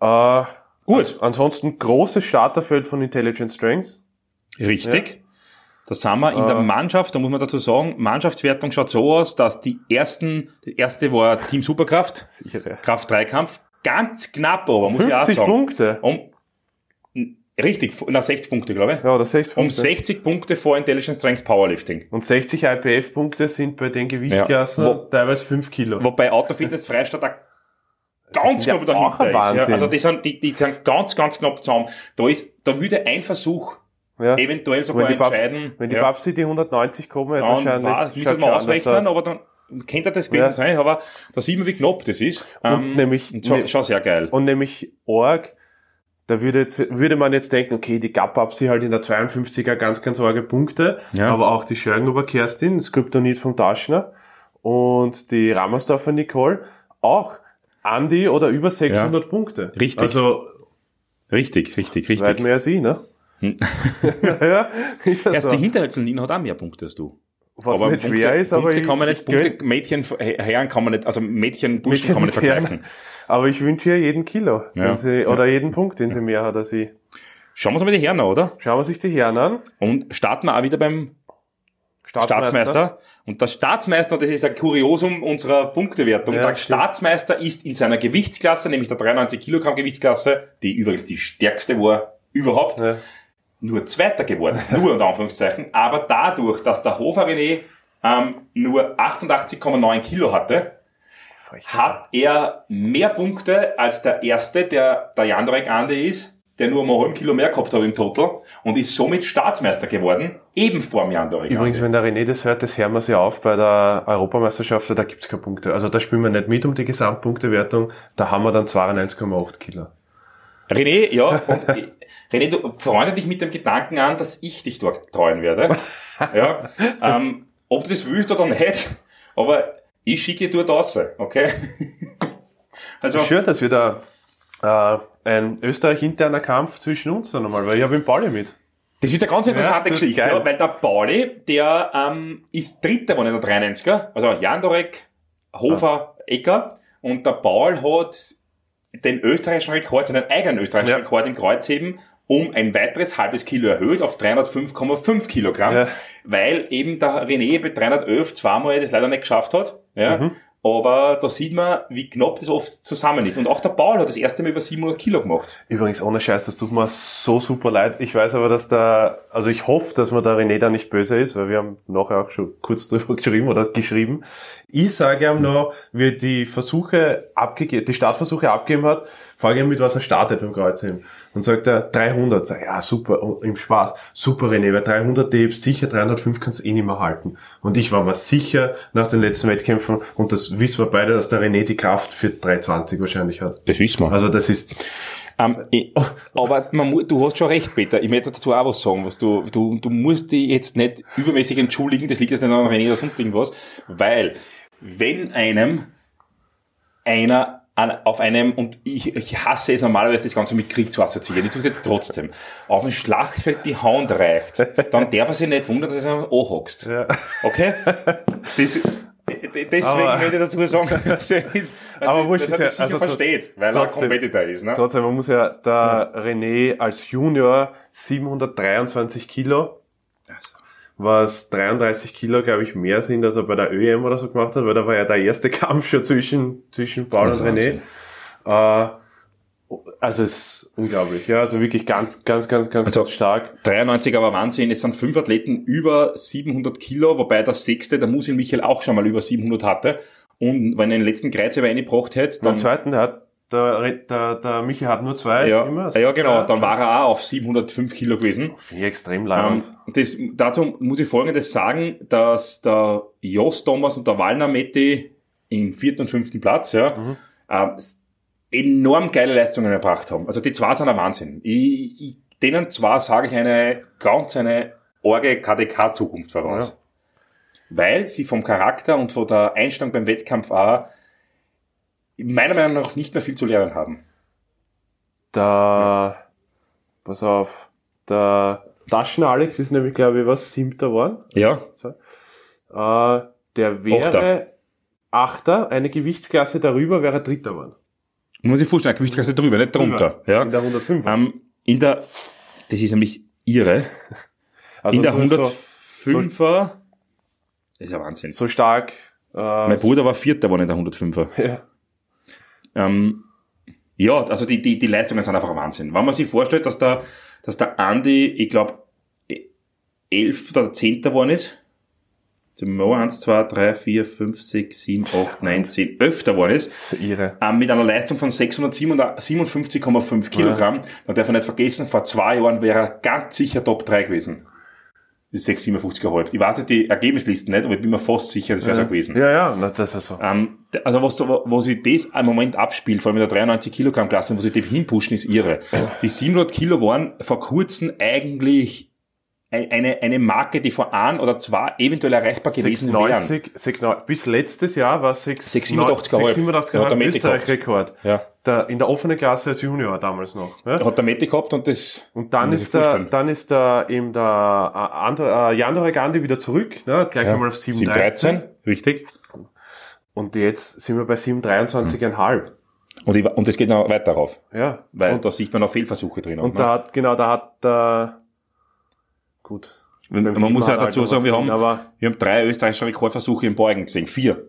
äh, Gut, ansonsten großes Starterfeld von Intelligent Strengths. richtig. Da sind wir in der Äh. Mannschaft, da muss man dazu sagen, Mannschaftswertung schaut so aus, dass die ersten, die erste war Team Superkraft, Ihre Kraft-3-Kampf, ganz knapp aber, muss ich auch 50 sagen. Punkte. Um, richtig, nach 60 Punkte, glaube ich. Ja, oder 60 Um Punkte. 60 Punkte vor Intelligent Strengths Powerlifting. Und 60 IPF-Punkte sind bei den Gewichtsklassen Ja. Teilweise 5 Kilo. Wobei Autofitness Freistadt auch ganz ja knapp auch dahinter ist. Ja. Also die sind, die, die sind ganz, ganz knapp zusammen. Da ist, da würde ein Versuch ja. eventuell Wenn sogar die, Babs, entscheiden. wenn die ja, Babsi die 190 kommen, dann war, schaut müssen wir ausrechnen, aus. aber dann könnte das gewesen Ja. sein, aber da sieht man, wie knapp das ist. Ähm, Und nämlich- und schon, ne- schon sehr geil. Und nämlich Org, da würde, jetzt, würde man jetzt denken, okay, die Gap-Babsi halt in der 52er ganz, ganz arge Punkte, Ja. aber auch die Schörgenhuber Kerstin, das Kryptonit vom Taschner und die Rammersdorfer Nicole auch Andi oder über 600 Punkte. Richtig. Also Richtig, richtig, weit richtig. mehr als ich, ne? Hm. ja, ja Erst so. die Hinterhältselin hat auch mehr Punkte als du. Was aber nicht Punkte, schwer ist, Punkte aber ich, kann man nicht, ich Punkte, Mädchen, Herren kann man nicht, also Mädchen, Burschen kann man nicht mit Herren. vergleichen. Aber ich wünsche ihr jeden Kilo, Ja. den sie, oder jeden Punkt, den sie mehr hat als ich. Schauen wir uns mal die Herren an, oder? Schauen wir sich die Herren an. Und starten wir auch wieder beim Staatsmeister. Und der Staatsmeister, das ist ein Kuriosum unserer Punktewertung. Ja, der stimmt. Staatsmeister ist in seiner Gewichtsklasse, nämlich der 93 Kilogramm Gewichtsklasse, die übrigens die stärkste war überhaupt, Ja. Nur Zweiter geworden. Nur unter Anführungszeichen. Aber dadurch, dass der Hofer René ähm, nur 88,9 Kilo hatte, hat er mehr Punkte als der erste, der der Jandrek Ande ist, der nur um ein halben Kilo mehr gehabt hat im Total und ist somit Staatsmeister geworden, eben vor dem Jandrek Übrigens, Ande. wenn der René das hört, das hören wir sich auf bei der Europameisterschaft, da gibt's keine Punkte. Also da spielen wir nicht mit um die Gesamtpunktewertung, da haben wir dann 92,8 Kilo. René, ja, und René, du freunde dich mit dem Gedanken an, dass ich dich dort treuen werde. Ja, ähm, ob du das willst oder nicht, aber ich schicke dort raus, okay? Also, Schön, dass wir da äh, ein Österreich-interner Kampf zwischen uns dann nochmal, weil ich habe den Pauli mit. Das wird eine ganz interessante ist Geschichte, ja, weil der Pauli, der ähm, ist Dritter in der 93er, also Jandorek, Hofer, Ecker, und der Paul hat den österreichischen Rekord, seinen eigenen österreichischen Ja. Rekord im Kreuzheben um ein weiteres halbes Kilo erhöht auf 305,5 Kilogramm, Ja. weil eben der René bei 311 zweimal das leider nicht geschafft hat. Ja. Mhm. Aber da sieht man, wie knapp das oft zusammen ist. Und auch der Paul hat das erste Mal über 700 Kilo gemacht. Übrigens, ohne Scheiß, das tut mir so super leid. Ich weiß aber, dass da, also ich hoffe, dass mir der René da nicht böse ist, weil wir haben nachher auch schon kurz drüber geschrieben oder geschrieben. Ich sage ihm noch, wie die Versuche abgegeben, die Startversuche abgegeben hat, frage ihn, mit was er startet beim Kreuzheben. Und sagt er 300. Sag, ja, super, und im Spaß. Super, René, weil 300 du hebst sicher, 305 kannst du eh nicht mehr halten. Und ich war mir sicher nach den letzten Wettkämpfen, und das wissen wir beide, dass der René die Kraft für 320 wahrscheinlich hat. Das wissen wir. Also das ist, Ähm, ich, aber man, du hast schon recht, Peter. Ich möchte dazu auch was sagen. Was du, du, du musst dich jetzt nicht übermäßig entschuldigen, das liegt jetzt nicht an René oder sonst irgendwas, weil wenn einem einer an, auf einem, und ich, ich hasse es normalerweise, das Ganze mit Krieg zu assoziieren, ich tue es jetzt trotzdem, auf dem Schlachtfeld die Hand reicht, dann darf er sich nicht wundern, dass er anhockst. ja. Okay? Das, deswegen Aber- möchte ich dazu sagen, dass er, dass Aber er, wurscht dass er ja- das sicher also versteht, weil er trotzdem- Competitor ist. Ne? Trotzdem, man muss ja, der René als Junior 723 Kilo, was 33 Kilo, glaube ich, mehr sind, als er bei der ÖM oder so gemacht hat, weil da war ja der erste Kampf schon zwischen, zwischen Paul und René. Äh, also es ist unglaublich, ja, also wirklich ganz, ganz, ganz, ganz, Also- ganz stark. 93 aber Wahnsinn. Es sind fünf Athleten über 700 Kilo, wobei der sechste, der Musil Michael, auch schon mal über 700 hatte. Und wenn er den letzten Kreuzer reingebracht hätte, Beim dann, zweiten, der hat, der, der, der Michi hat nur zwei ja, immer. ja, genau, dann war er auch auf 705 Kilo gewesen. Finde extrem Ähm, leibend. das, dazu muss ich Folgendes sagen, dass der Jos Thomas und der Wallner Metti im vierten und fünften Platz, ja, Mhm. ähm, enorm geile Leistungen erbracht haben. Also die zwei sind ein Wahnsinn. Ich, ich, denen zwei sage ich eine ganz eine orge KDK-Zukunft voraus. Weil sie vom Charakter und von der Einstellung beim Wettkampf auch meiner Meinung nach nicht mehr viel zu lernen haben. Der, pass auf, der Taschen-Alex ist nämlich, glaube ich, was, siebter geworden. Ja, Äh, der wäre Achter. Achter. eine Gewichtsklasse darüber wäre Dritter geworden. muss ich vorstellen, Gewichtsklasse drüber, nicht drunter. Ja. In der 105. Ähm, in der, das ist nämlich irre, also in der nur so, 105er, das ist ja Wahnsinn. so stark. Äh, Mein Bruder war Vierter geworden in der 105er. ja. Ähm, ja, also die, die, die Leistungen sind einfach ein Wahnsinn. Wenn man sich vorstellt, dass der, dass der Andi, ich glaube, elf oder zehnter geworden ist, Mo 1, 2, 3, 4, 5, 6, 7, 8, 9, 10, 11. geworden ist, Das ist irre. ähm, mit einer Leistung von 657,5 Kilogramm, dann darf man nicht vergessen, vor zwei Jahren wäre er ganz sicher Top 3 gewesen. Das ist 657,5. Ich weiß jetzt die Ergebnislisten nicht, aber ich bin mir fast sicher, das wäre so gewesen. Ja, ja, na, das ist so. Ähm, also was, wo sich das im Moment abspielt, vor allem in der 93 Kilogramm Klasse, wo sie dem hinpushen, ist irre. Die 700 Kilo waren vor kurzem eigentlich eine, eine Marke, die vor ein oder zwei eventuell erreichbar gewesen wären. 96, 96, bis letztes Jahr war 6, 687,5. 687 Ja, hat der Mette Österreich-Rekord. Ja. Der, in der offenen Klasse als Junior damals noch. Ja? Hat der Mette gehabt und das, Und dann ist, der, dann ist der, eben der äh, andere, äh, Jandore Gandhi wieder zurück, ne? gleich einmal auf 713. 713, richtig. Und jetzt sind wir bei 723,5. Und, ich, und es geht noch weiter rauf, Ja. weil und, da sieht man noch Fehlversuche drin. und ne? da hat, genau, da hat der, gut. man beim man muss ja hat dazu halt sagen, wir haben, aber wir haben drei österreichische Rekordversuche im Beugen gesehen. Vier.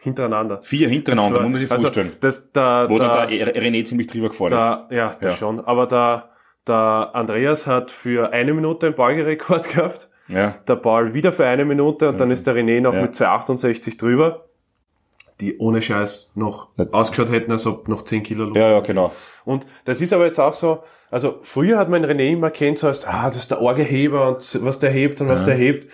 hintereinander. Vier hintereinander, Das war- muss man sich also, vorstellen. Das, der, Wo dann der, René ziemlich drüber gefahren der, ist. ja, das Ja. schon. Aber der, der Andreas hat für eine Minute einen Beugerekord gehabt. Ja. der Paul wieder für eine Minute und dann ist der René noch Ja. mit 268 drüber, die ohne Scheiß noch ausgeschaut hätten, als ob noch 10 Kilo Luft. ja, ja, genau. Und das ist aber jetzt auch so, also früher hat man René immer kennt so als, ah, das ist der Orgeheber und was der hebt und was der hebt.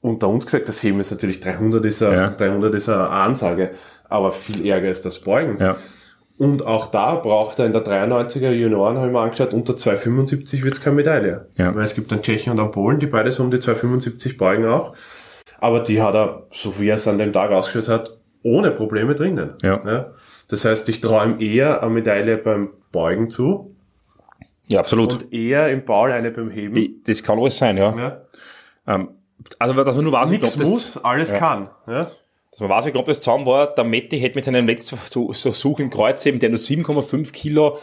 Unter uns gesagt, das Heben ist natürlich 300 ist eine, Ja. 300 ist eine Ansage, aber viel ärger ist das Beugen. Ja. Und auch da braucht er in der 93er Junioren, habe ich mal angeschaut, unter 275 wird es keine Medaille. Ja. Weil es gibt einen Tschechen und einen Polen, die beide so um die 275 beugen auch. Aber die hat er, so wie er es an dem Tag ausgeschaut hat, ohne Probleme drinnen. Ja. Das heißt, ich traue ihm eher eine Medaille beim Beugen zu Ja, absolut. und eher im Ball eine beim Heben. Ich- das kann alles sein, ja. Ja. Ähm, also, dass man nur weiß, Nichts das, muss, alles kann. Ja. dass man weiß, wie knapp das zusammen war. Der Metti hätte mit seinem letzten Versuch im Kreuz eben, der nur 7,5 Kilo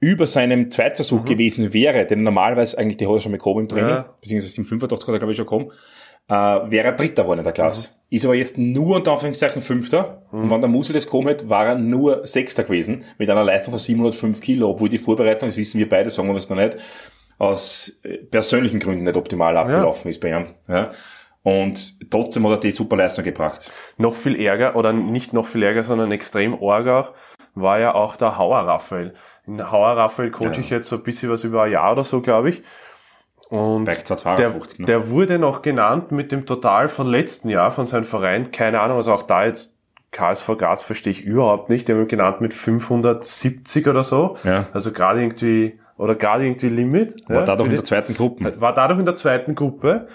über seinem Zweitversuch gewesen wäre, denn normalerweise eigentlich, die hat er schon mit gehabt im Training, Ja. beziehungsweise im 85 hat er, glaube ich, schon gekommen, äh, wäre er Dritter geworden in der Klasse. Ist aber jetzt nur unter Anführungszeichen Fünfter. Und wenn der Musel das gekommen hätte, war er nur Sechster gewesen, mit einer Leistung von 705 Kilo, obwohl die Vorbereitung, das wissen wir beide, sagen wir es noch nicht, aus äh, persönlichen Gründen nicht optimal abgelaufen ist bei ihm. Ja. Und trotzdem hat er die super Leistung gebracht. Noch viel ärger, oder nicht noch viel ärger, sondern extrem arg auch, war ja auch der Hauer Raphael. In Hauer Raphael coache Ja. ich jetzt so ein bisschen was über ein Jahr oder so, glaube ich. Und der, 252, ne? der wurde noch genannt mit dem total von letzten Jahr von seinem Verein. Keine Ahnung, also auch da jetzt KSV Graz verstehe ich überhaupt nicht. Die haben ihn genannt mit 570 oder so. Ja. Also gerade irgendwie, oder gerade irgendwie Limit. War ja, dadurch in der zweiten Gruppe. war dadurch in der zweiten Gruppe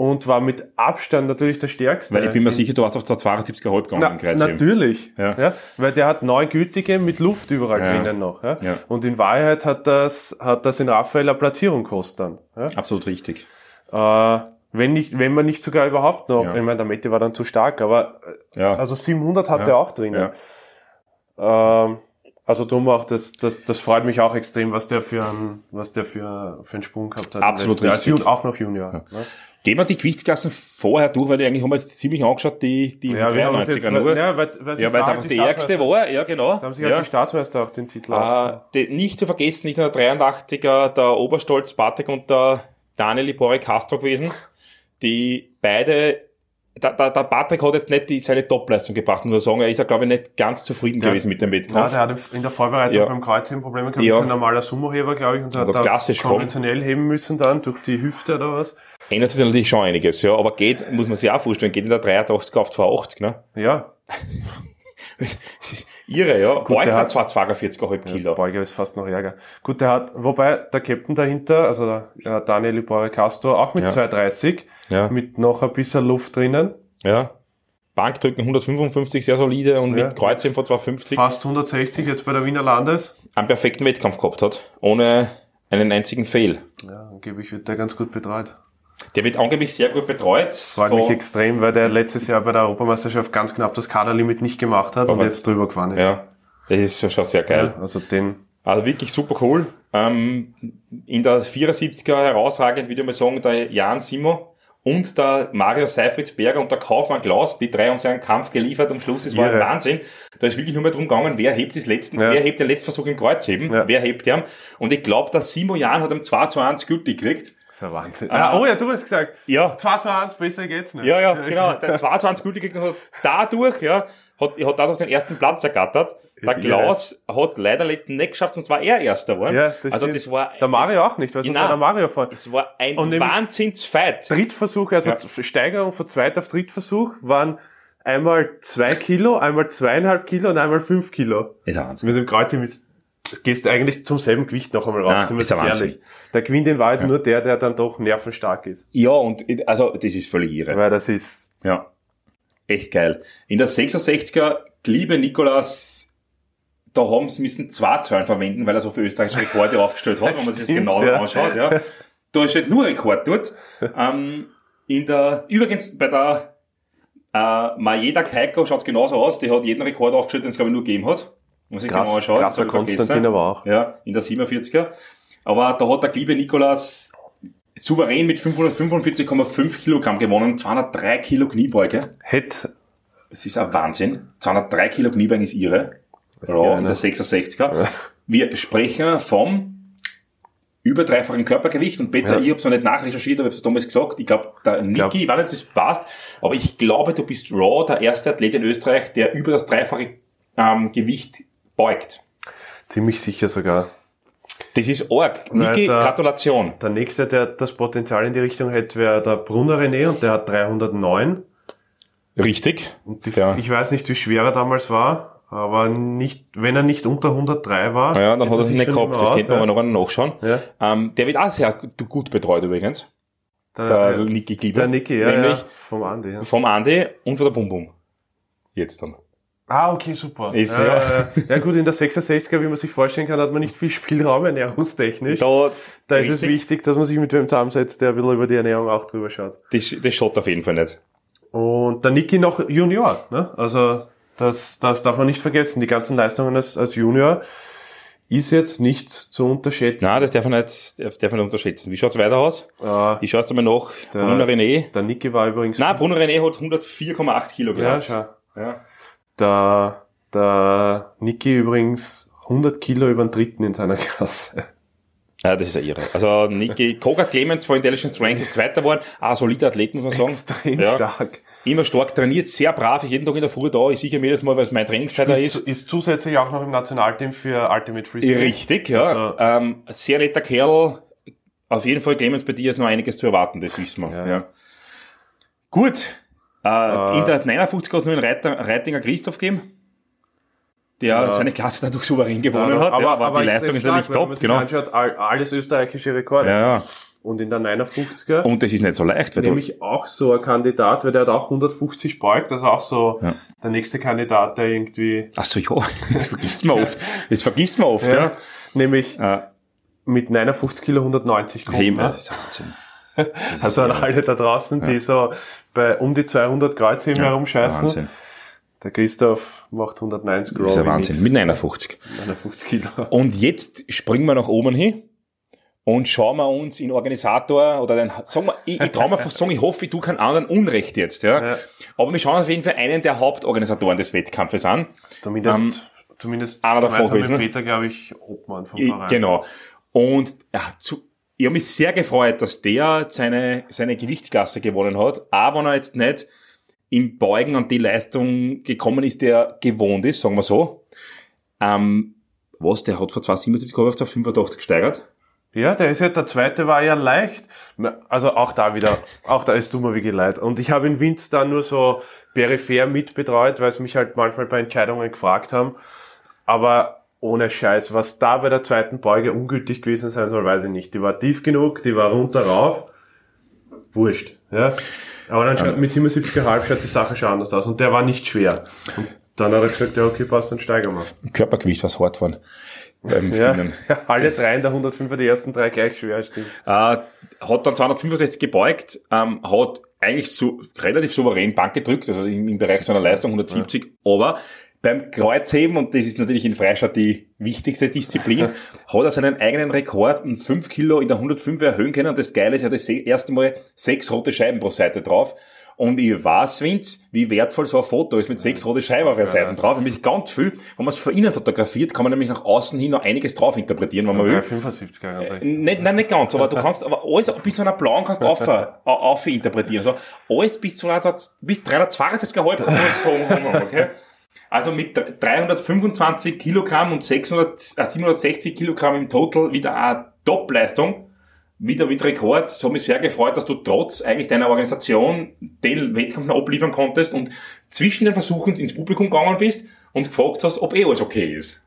und war mit Abstand natürlich der stärkste. Weil ich bin mir sicher, du hast auf 272er halb gegangen na, natürlich. Ja. Ja. weil der hat neun gültige mit Luft überall Ja. drinnen noch. Ja. Ja. Und in Wahrheit hat das, hat das in Raphael eine Platzierung kostet dann. Ja. Absolut richtig. Äh, wenn nicht, wenn man nicht sogar überhaupt noch, Ja. ich meine, der Mette war dann zu stark, aber äh, Ja. also 700 hat Ja. er auch drinnen. Ähm, also drum auch, das, das, das freut mich auch extrem, was der für einen, was der für, für einen Sprung gehabt hat. Absolut richtig. Auch noch Junior. Ne? Gehen wir die Gewichtsklassen vorher durch, weil eigentlich haben wir jetzt ziemlich angeschaut, die, die Ja, wir haben uns 93er jetzt, nur. ja, weil, weil, Ja, weil es da einfach die ärgste war, ja genau. Da haben sich ja. halt die Staatsmeister auch den Titel aus. die, nicht zu vergessen ist in der 83er der Oberstolz Bartek und der Daniel Libore Castro gewesen, die beide, der, der, der Patrick hat jetzt nicht die, seine Topleistung gebracht, muss ich sagen, er ist ja glaube ich nicht ganz zufrieden Ja. gewesen mit dem Ja, Wettkampf. der hat in der Vorbereitung Ja. beim Kreuzheben Probleme gehabt. Ja. Ja. Ist ein normaler Sumo-Heber, glaube ich, und hat da konventionell heben müssen dann durch die Hüfte oder was. Ändert sich natürlich schon einiges, ja, aber geht, muss man sich auch vorstellen, geht in der 83 auf 280, ne? Ja, Das ist irre, ja. Der hat zwar 42,5 Kilo. Beuger ist fast noch ärger. Gut, der hat, wobei der Captain dahinter, also der äh, Daniel Libore Castro, auch mit Ja. 230, Ja. mit noch ein bisschen Luft drinnen, Ja. Bankdrücken 155, sehr solide und Ja. mit Kreuzheben von 250 fast 160 jetzt bei der Wiener Landes. einen perfekten Wettkampf gehabt hat, ohne einen einzigen Fail. Ja, angeblich wird der ganz gut betreut. Der wird angeblich sehr gut betreut. Freut mich extrem, weil der letztes Jahr bei der Europameisterschaft ganz knapp das Kaderlimit nicht gemacht hat und jetzt drüber gefahren ist. ja, das ist schon- sehr geil. Ja, also den, Also wirklich super cool. Ähm, in der 74er herausragend, würde ich mal sagen, der Jan Simo und der Mario Seifritzberger und der Kaufmann Klaus, die drei haben sich einen Kampf geliefert am Schluss. Es war ein. Wahnsinn. Da ist wirklich nur mehr drum gegangen, wer hebt das letzten, Ja. wer hebt den letzten Versuch im Kreuzheben, Ja. wer hebt den. Und ich glaube, der Simo Jan hat am 2-2-1 gültig gekriegt. Das ist Wahnsinn. Ah. Oh ja, du hast gesagt, Ja, 2 zu 1, besser geht's nicht. Ja, ja, genau. Der 22 gültig gekriegt und hat dadurch, ja, hat, hat dadurch den ersten Platz ergattert. Der Ist Klaus hat leider letzten nicht geschafft, sonst war er Erster geworden. Ja, das also das war, Der Mario das, auch nicht, weil war der Mario vor. es war ein Wahnsinnsfight. Drittversuch, also Ja. Steigerung von zweit auf Drittversuch waren einmal zwei Kilo, einmal zweieinhalb Kilo und einmal fünf Kilo. Ist Wahnsinn. Mit dem Kreuzheben ist, gehst du eigentlich zum selben Gewicht noch einmal raus. Ja, wir ist ehrlich. Der gewinnt in Wahrheit nur der, der dann doch nervenstark ist. Ja, und, also, das ist völlig irre. Weil das ist, Ja. Echt geil. In der 66er, liebe Nikolas, da haben sie müssen zwei Zahlen verwenden, weil er so viele österreichische Rekorde aufgestellt hat, wenn man sich das genau ja. anschaut, ja. Da ist halt nur Rekord dort. Ähm, in der, übrigens, bei der, äh, Majeda Keiko schaut's genauso aus, die hat jeden Rekord aufgestellt, den es, glaube ich, nur gegeben hat. Muss ich krass, genau anschauen. krasser Konstantin aber auch. Ja, in der 47er. Aber da hat der liebe Nikolas souverän mit 545,5 Kilogramm gewonnen, 203 Kilo Kniebeuge. Hätte, Es ist ein Wahnsinn. 203 Kilo Kniebeugen ist irre. Raw in ne? der 66er. Wir sprechen vom über dreifachen Körpergewicht und Peter, Ja. ich habe es noch nicht nachrecherchiert, aber ich habe damals gesagt, ich glaube, der Niki, Glaub- ich weiß nicht, ob du aber ich glaube, du bist Raw, der erste Athlet in Österreich, der über das dreifache ähm, Gewicht beugt. ziemlich sicher sogar. Das ist arg. Niki, der- Gratulation. Der nächste, der das Potenzial in die Richtung hätte, wäre der Brunner René und der hat 309. Richtig. Die, Ja. Ich weiß nicht, wie schwer er damals war, aber nicht, wenn er nicht unter 103 war. Ja, dann hat er sich sich nicht gehabt. Das aus, man ja. aber noch nachschauen. Ja. Ähm, der wird auch sehr gut- betreut übrigens. Der, Der Niki Glieber. der Niki, ja, Nämlich ja, vom Andi. Ja. vom Andi und von der Bum Bum. Jetzt dann. Ah, okay, super. Ist, ja, ja. ja. ja gut, in der 66er, wie man sich vorstellen kann, hat man nicht viel Spielraum ernährungstechnisch. Da, Da, ist es wichtig, dass man sich mit wem zusammensetzt, der ein bisschen über die Ernährung auch drüber schaut. das, das schaut auf jeden Fall nicht. Und der Niki noch Junior, ne? Also das, das darf man nicht vergessen. Die ganzen Leistungen als, als Junior ist jetzt nicht zu unterschätzen. Nein, das darf man nicht, das darf man nicht unterschätzen. Wie schaut's weiter aus? Äh, Ich schaue es mal nach. Der- Bruno René. der Niki war übrigens. Nein, Bruno René hat 104,8 Kilo ja, gehabt. schau. Ja. Der, der Niki übrigens 100 Kilo über den dritten in seiner Klasse. Ja, das ist ja irre. Also Niki, Kogat Clemens von Intelligence Strength ist Zweiter geworden. Ah, solider Athlet, muss man sagen. Extrem Ja. stark. Immer stark trainiert, sehr brav, ist jeden Tag in der Früh da. Ich sicher mir jedes Mal, weil es meine Trainingszeit da Ist, ist. ist zusätzlich auch noch im Nationalteam für Ultimate Freestyle. Richtig, ja. Also- ähm, sehr netter Kerl. Auf jeden Fall, Clemens, bei dir ist noch einiges zu erwarten, das wissen wir. Ja. Ja. Gut. Äh, in der 59 hat es nur einen Reiter, Reitinger Christoph gegeben, der Ja. seine Klasse dadurch souverän gewonnen hat. aber, ja, aber, die extrem Leistung ist wenn man top, genau. Anschaut, all, alles österreichische Rekorde. Ja, ja. Und in der 59er Und das ist nicht so leicht, weil nämlich auch so ein Kandidat, weil der hat auch 150 beugt, also auch so Ja. der nächste Kandidat, der irgendwie, ach so, ja, das vergisst man oft. Das vergisst man oft, ja. nämlich Äh, mit 59 Kilo 190 kommt. hey, ne? das ist Wahnsinn. Das Also an alle da draußen, die so bei um die 200 Kreuzheben herumscheißen. Wahnsinn. Der Christoph macht 190 Das ist ein Wahnsinn. nix. Mit 59. 59 Kilo. Und jetzt springen wir nach oben hin und schauen wir uns in Organisator oder den, sagen wir, ich, ich traue mir fast sagen, ich hoffe, ich tue keinen anderen Unrecht jetzt, ja. Ja. Aber wir schauen uns auf jeden Fall einen der Hauptorganisatoren des Wettkampfes an. Zumindest, Ähm, zumindest einer davon gemeinsam gewesen? Peter, glaube ich, Obmann vom Verein. genau. Und ja, zu, ich habe mich sehr gefreut, dass der seine, seine Gewichtsklasse gewonnen hat, auch wenn er jetzt nicht im Beugen an die Leistung gekommen ist, der gewohnt ist, sagen wir so. Ähm, was, der hat von 277 auf 285 gesteigert. Ja, der ist ja, der zweite war ja leicht. Also auch da wieder, auch da ist dummer wie geleit. Und ich habe in Winz da nur so peripher mitbetreut, weil sie mich halt manchmal bei Entscheidungen gefragt haben. Aber ohne Scheiß, was da bei der zweiten Beuge ungültig gewesen sein soll, weiß ich nicht. Die war tief genug, die war runter rauf. Wurscht, ja. Aber dann schaut, mit 77,5 schaut die Sache schon anders aus. Und der war nicht schwer. Und dann hat er gesagt, ja, okay, passt, dann steigern wir. Körpergewicht was hart waren. Beim Ja, Spinnen. alle drei in der 105er, die ersten drei gleich schwer, stimmt. Äh, hat dann 265 gebeugt, ähm, hat eigentlich so relativ souverän Bank gedrückt, also im, im Bereich seiner Leistung 170, aber beim Kreuzheben, und das ist natürlich in Freistadt die wichtigste Disziplin, hat er seinen eigenen Rekord um 5 Kilo in der 105 erhöhen können. Und das Geile ist, er hat das erste Mal sechs rote Scheiben pro Seite drauf. Und ich weiß, Vince, wie wertvoll so ein Foto ist mit sechs rote Scheiben auf der Seite drauf. Nämlich ganz viel. Wenn man es von innen fotografiert, kann man nämlich nach außen hin noch einiges drauf interpretieren, wenn man will. 75 er Nicht, nein, nicht ganz, aber du kannst, aber alles bis zu einer blauen kannst du auf, auf, interpretieren. Also alles bis zu einer, bis 362,5 kannst du alles haben, okay? Also mit 325 Kilogramm und 600, äh, 760 Kilogramm im Total wieder eine Top-Leistung. Wieder mit Rekord. So mich sehr gefreut, dass du trotz eigentlich deiner Organisation den Wettkampf noch abliefern konntest und zwischen den Versuchen ins Publikum gegangen bist und gefragt hast, ob eh alles okay ist.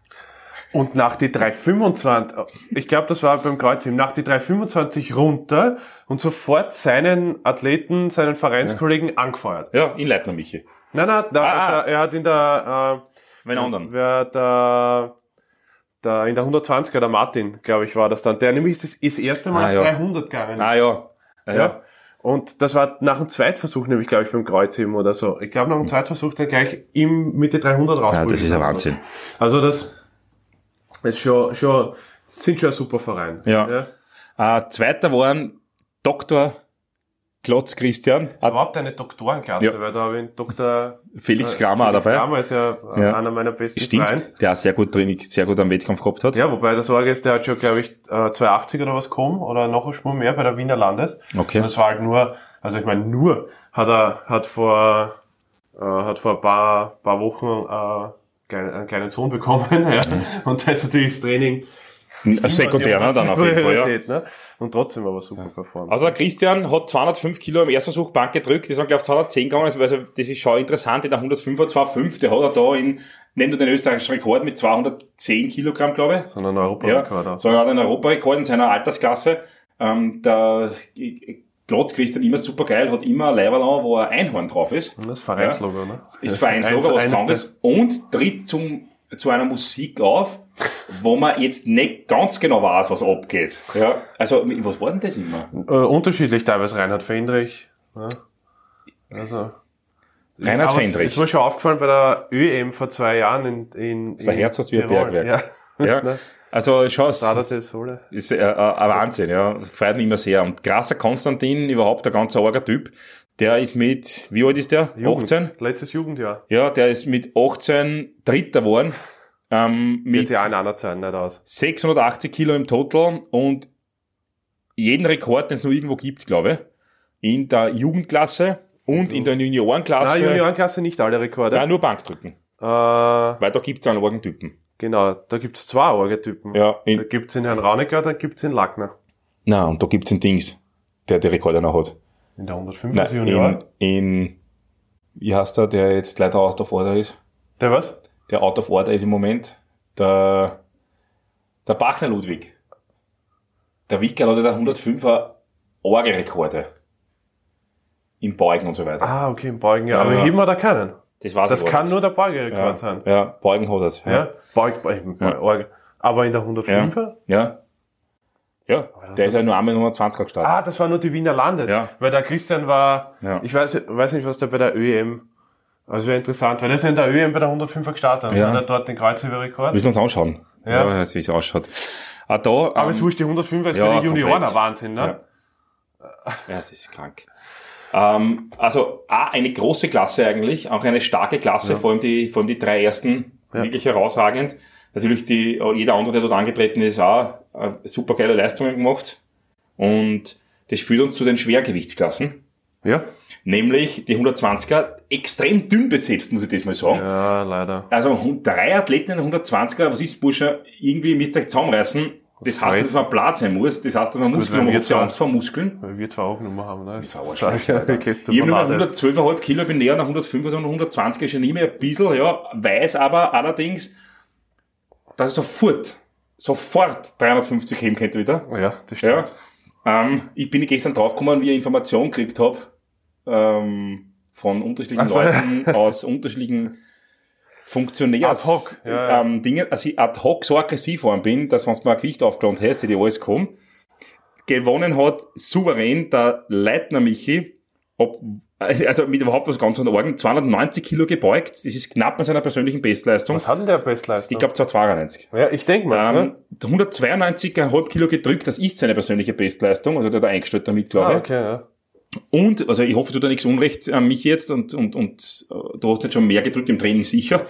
Und nach die 325, ich glaube, das war beim Kreuzheben, nach die 325 runter und sofort seinen Athleten, seinen Vereinskollegen angefeuert. Ja, in Leitner Michi. Nein, nein, da, Ah, da, er hat in der, äh, anderen. wer da, da in der 120er, der Martin, glaube ich, war das dann, der nämlich das, das erste Mal Ah, ja. 300 gegangen ist. Ah ja. Ja, ja. Ja. Und das war nach dem Zweitversuch, nämlich, glaube ich, beim Kreuzheben oder so. Ich glaube, nach dem Zweitversuch dann gleich im Mitte 300 raus. ja, das ist ein Wahnsinn. Also das ist schon, schon, sind schon ein super Verein. Ja. Äh, zweiter waren Dr. Klotz Christian, Das war überhaupt eine Doktorenklasse, Ja. weil da habe ich Dr. Felix Kramer Felix dabei. Kramer ist ja, äh, Ja. einer meiner besten Stimmt, Freunde. der auch sehr gut drin, sehr gut am Wettkampf gehabt hat. Ja, wobei der Sorge ist, der hat schon, glaube ich, äh, 280 oder was gekommen oder noch ein Sprung mehr bei der Wiener Landes. Okay. Und das war halt nur, also ich meine, nur hat er, hat vor, äh, hat vor ein paar, paar Wochen äh, einen kleinen Sohn bekommen, ja. Und da ist natürlich das Training Sekundär, ne, dann auf jeden Fall, ja. Ne? Und trotzdem aber super performt. Also Christian hat 205 Kilo im Erstversuch Bank gedrückt, die sind gleich auf 210 gegangen, also das ist schon interessant, in der 105 er 205, der hat er da in, nennt du den österreichischen Rekord mit 210 Kilogramm, glaube sondern ich. Europarekord Ja, auch. so er hat einen Europarekord in seiner Altersklasse. Ähm, der Glotz Christian immer super geil, hat immer ein Leiberl an, wo ein Einhorn drauf ist. Das Vereinslogo, ne? Ist Vereinslogo, was Eins- Krankes. Und tritt zum, zu einer Musik auf, wo man jetzt nicht ganz genau weiß, was abgeht. Ja, also, was war denn das immer? Äh, unterschiedlich teilweise Reinhard Fendrich. Ja. Also. Reinhard es- Fendrich. Es war schon aufgefallen bei der ÖM vor zwei Jahren in, in, Sein in Herz hat wie ein. Bergwerk. Ja. Ja, Ne? also del Sole. ist äh, äh, ein Wahnsinn, ja. Das gefällt mir immer sehr. Und krasser Konstantin, überhaupt ein ganz arger Typ, der ist mit, wie alt ist der? Jugend. 18? Letztes Jugendjahr. Ja, der ist mit 18 Dritter geworden. Ähm, mit ja auch in einer Zeit nicht aus. 680 Kilo im Total und jeden Rekord, den es noch irgendwo gibt, glaube ich, in der Jugendklasse und in der Juniorenklasse. Nein, Juniorenklasse nicht alle Rekorde. Ja, nur Bankdrücken. Äh, Weil da gibt's einen argen Typen. genau, da gibt's zwei Orgetypen. Ja, Da in, gibt's den Herrn Raunecker, dann gibt's den Lackner. na, und da gibt's einen Dings, der die Rekorde noch hat. In der 105 Nein, Junior. in, in, wie heißt der, der jetzt leider out of order ist? Der was? Der out of order ist im Moment der, der Bachner Ludwig. Der Wickel hat ja der 105er Orgelrekorde. Im Beugen und so weiter. Ah, okay, im Beugen, ja. Ja, Aber ja. heben wir da keinen. das war's Das kann nur der Beugerekord ja, sein. ja, Beugen hat es. Ja, Beug, Beug, Ja. Orgel. Aber in der 105er? Ja. Ja, das der ist ja nur einmal Nummer 20 gestartet. Ah, das war nur die Wiener Landes. Ja. Weil der Christian war, Ja. ich weiß, weiß nicht, was der bei der ÖEM, also wäre interessant, weil der ist ja in der ÖEM bei der 105er gestartet und Ja. hat er dort den Kreuzheberrekord. Müssen wir uns anschauen. Ja. wie es ausschaut. Ah, da, Aber ähm, es wurscht, die 105er ist ja, für die Junioren Wahnsinn, ne? Ja, es ist krank. Ähm, also A, eine große Klasse eigentlich, auch eine starke Klasse, vor allem die, vor allem die drei ersten, Ja. wirklich herausragend. Natürlich die, jeder andere, der dort angetreten ist, auch äh, super geile Leistungen gemacht. Und das führt uns zu den Schwergewichtsklassen, Ja. nämlich die 120er, extrem dünn besetzt, muss ich das mal sagen. Ja, leider. Also drei Athleten in der 120er, was ist Bursche? Irgendwie müsst ihr euch zusammenreißen. Das heißt, nicht, dass man Blatt sein muss. Das heißt, dass man Muskeln hat. Zwar- Angst vor Muskeln. Weil wir zwar auch Nummer haben, ne? ist ja, Alter. geht's Ich habe nur Banane. 112,5 Kilo, ich bin näher nach 105, also 120 ist schon nie mehr ein bisschen, ja. Weiß aber allerdings, dass ich sofort, sofort 350 heben könnte wieder. Ja, das Ja. stimmt. Ähm, ich bin gestern draufgekommen, wie ich Informationen gekriegt habe ähm, von unterschiedlichen Ach so. Leuten aus unterschiedlichen Funktionärs Ad hoc, ja, ja. Ähm, Dingen, dass ich ad hoc so aggressiv worden bin, dass wenn du mal ein Gewicht aufgeladen hast, hätte ich alles kommen. Gewonnen hat souverän der Leitner Michi, ob, also mit überhaupt was ganz von der Orgen, 290 Kilo gebeugt, das ist knapp an seiner persönlichen Bestleistung. Was hat denn der Bestleistung? Ich glaube 292. ja, ich denke mal, Ähm, ne? 192,5 Kilo gedrückt, das ist seine persönliche Bestleistung, also der hat er eingestellt damit, glaube Ah, ich. okay, ja. Und, also ich hoffe, du da nichts Unrecht an mich jetzt und, und, und äh, du hast nicht schon mehr gedrückt im Training sicher.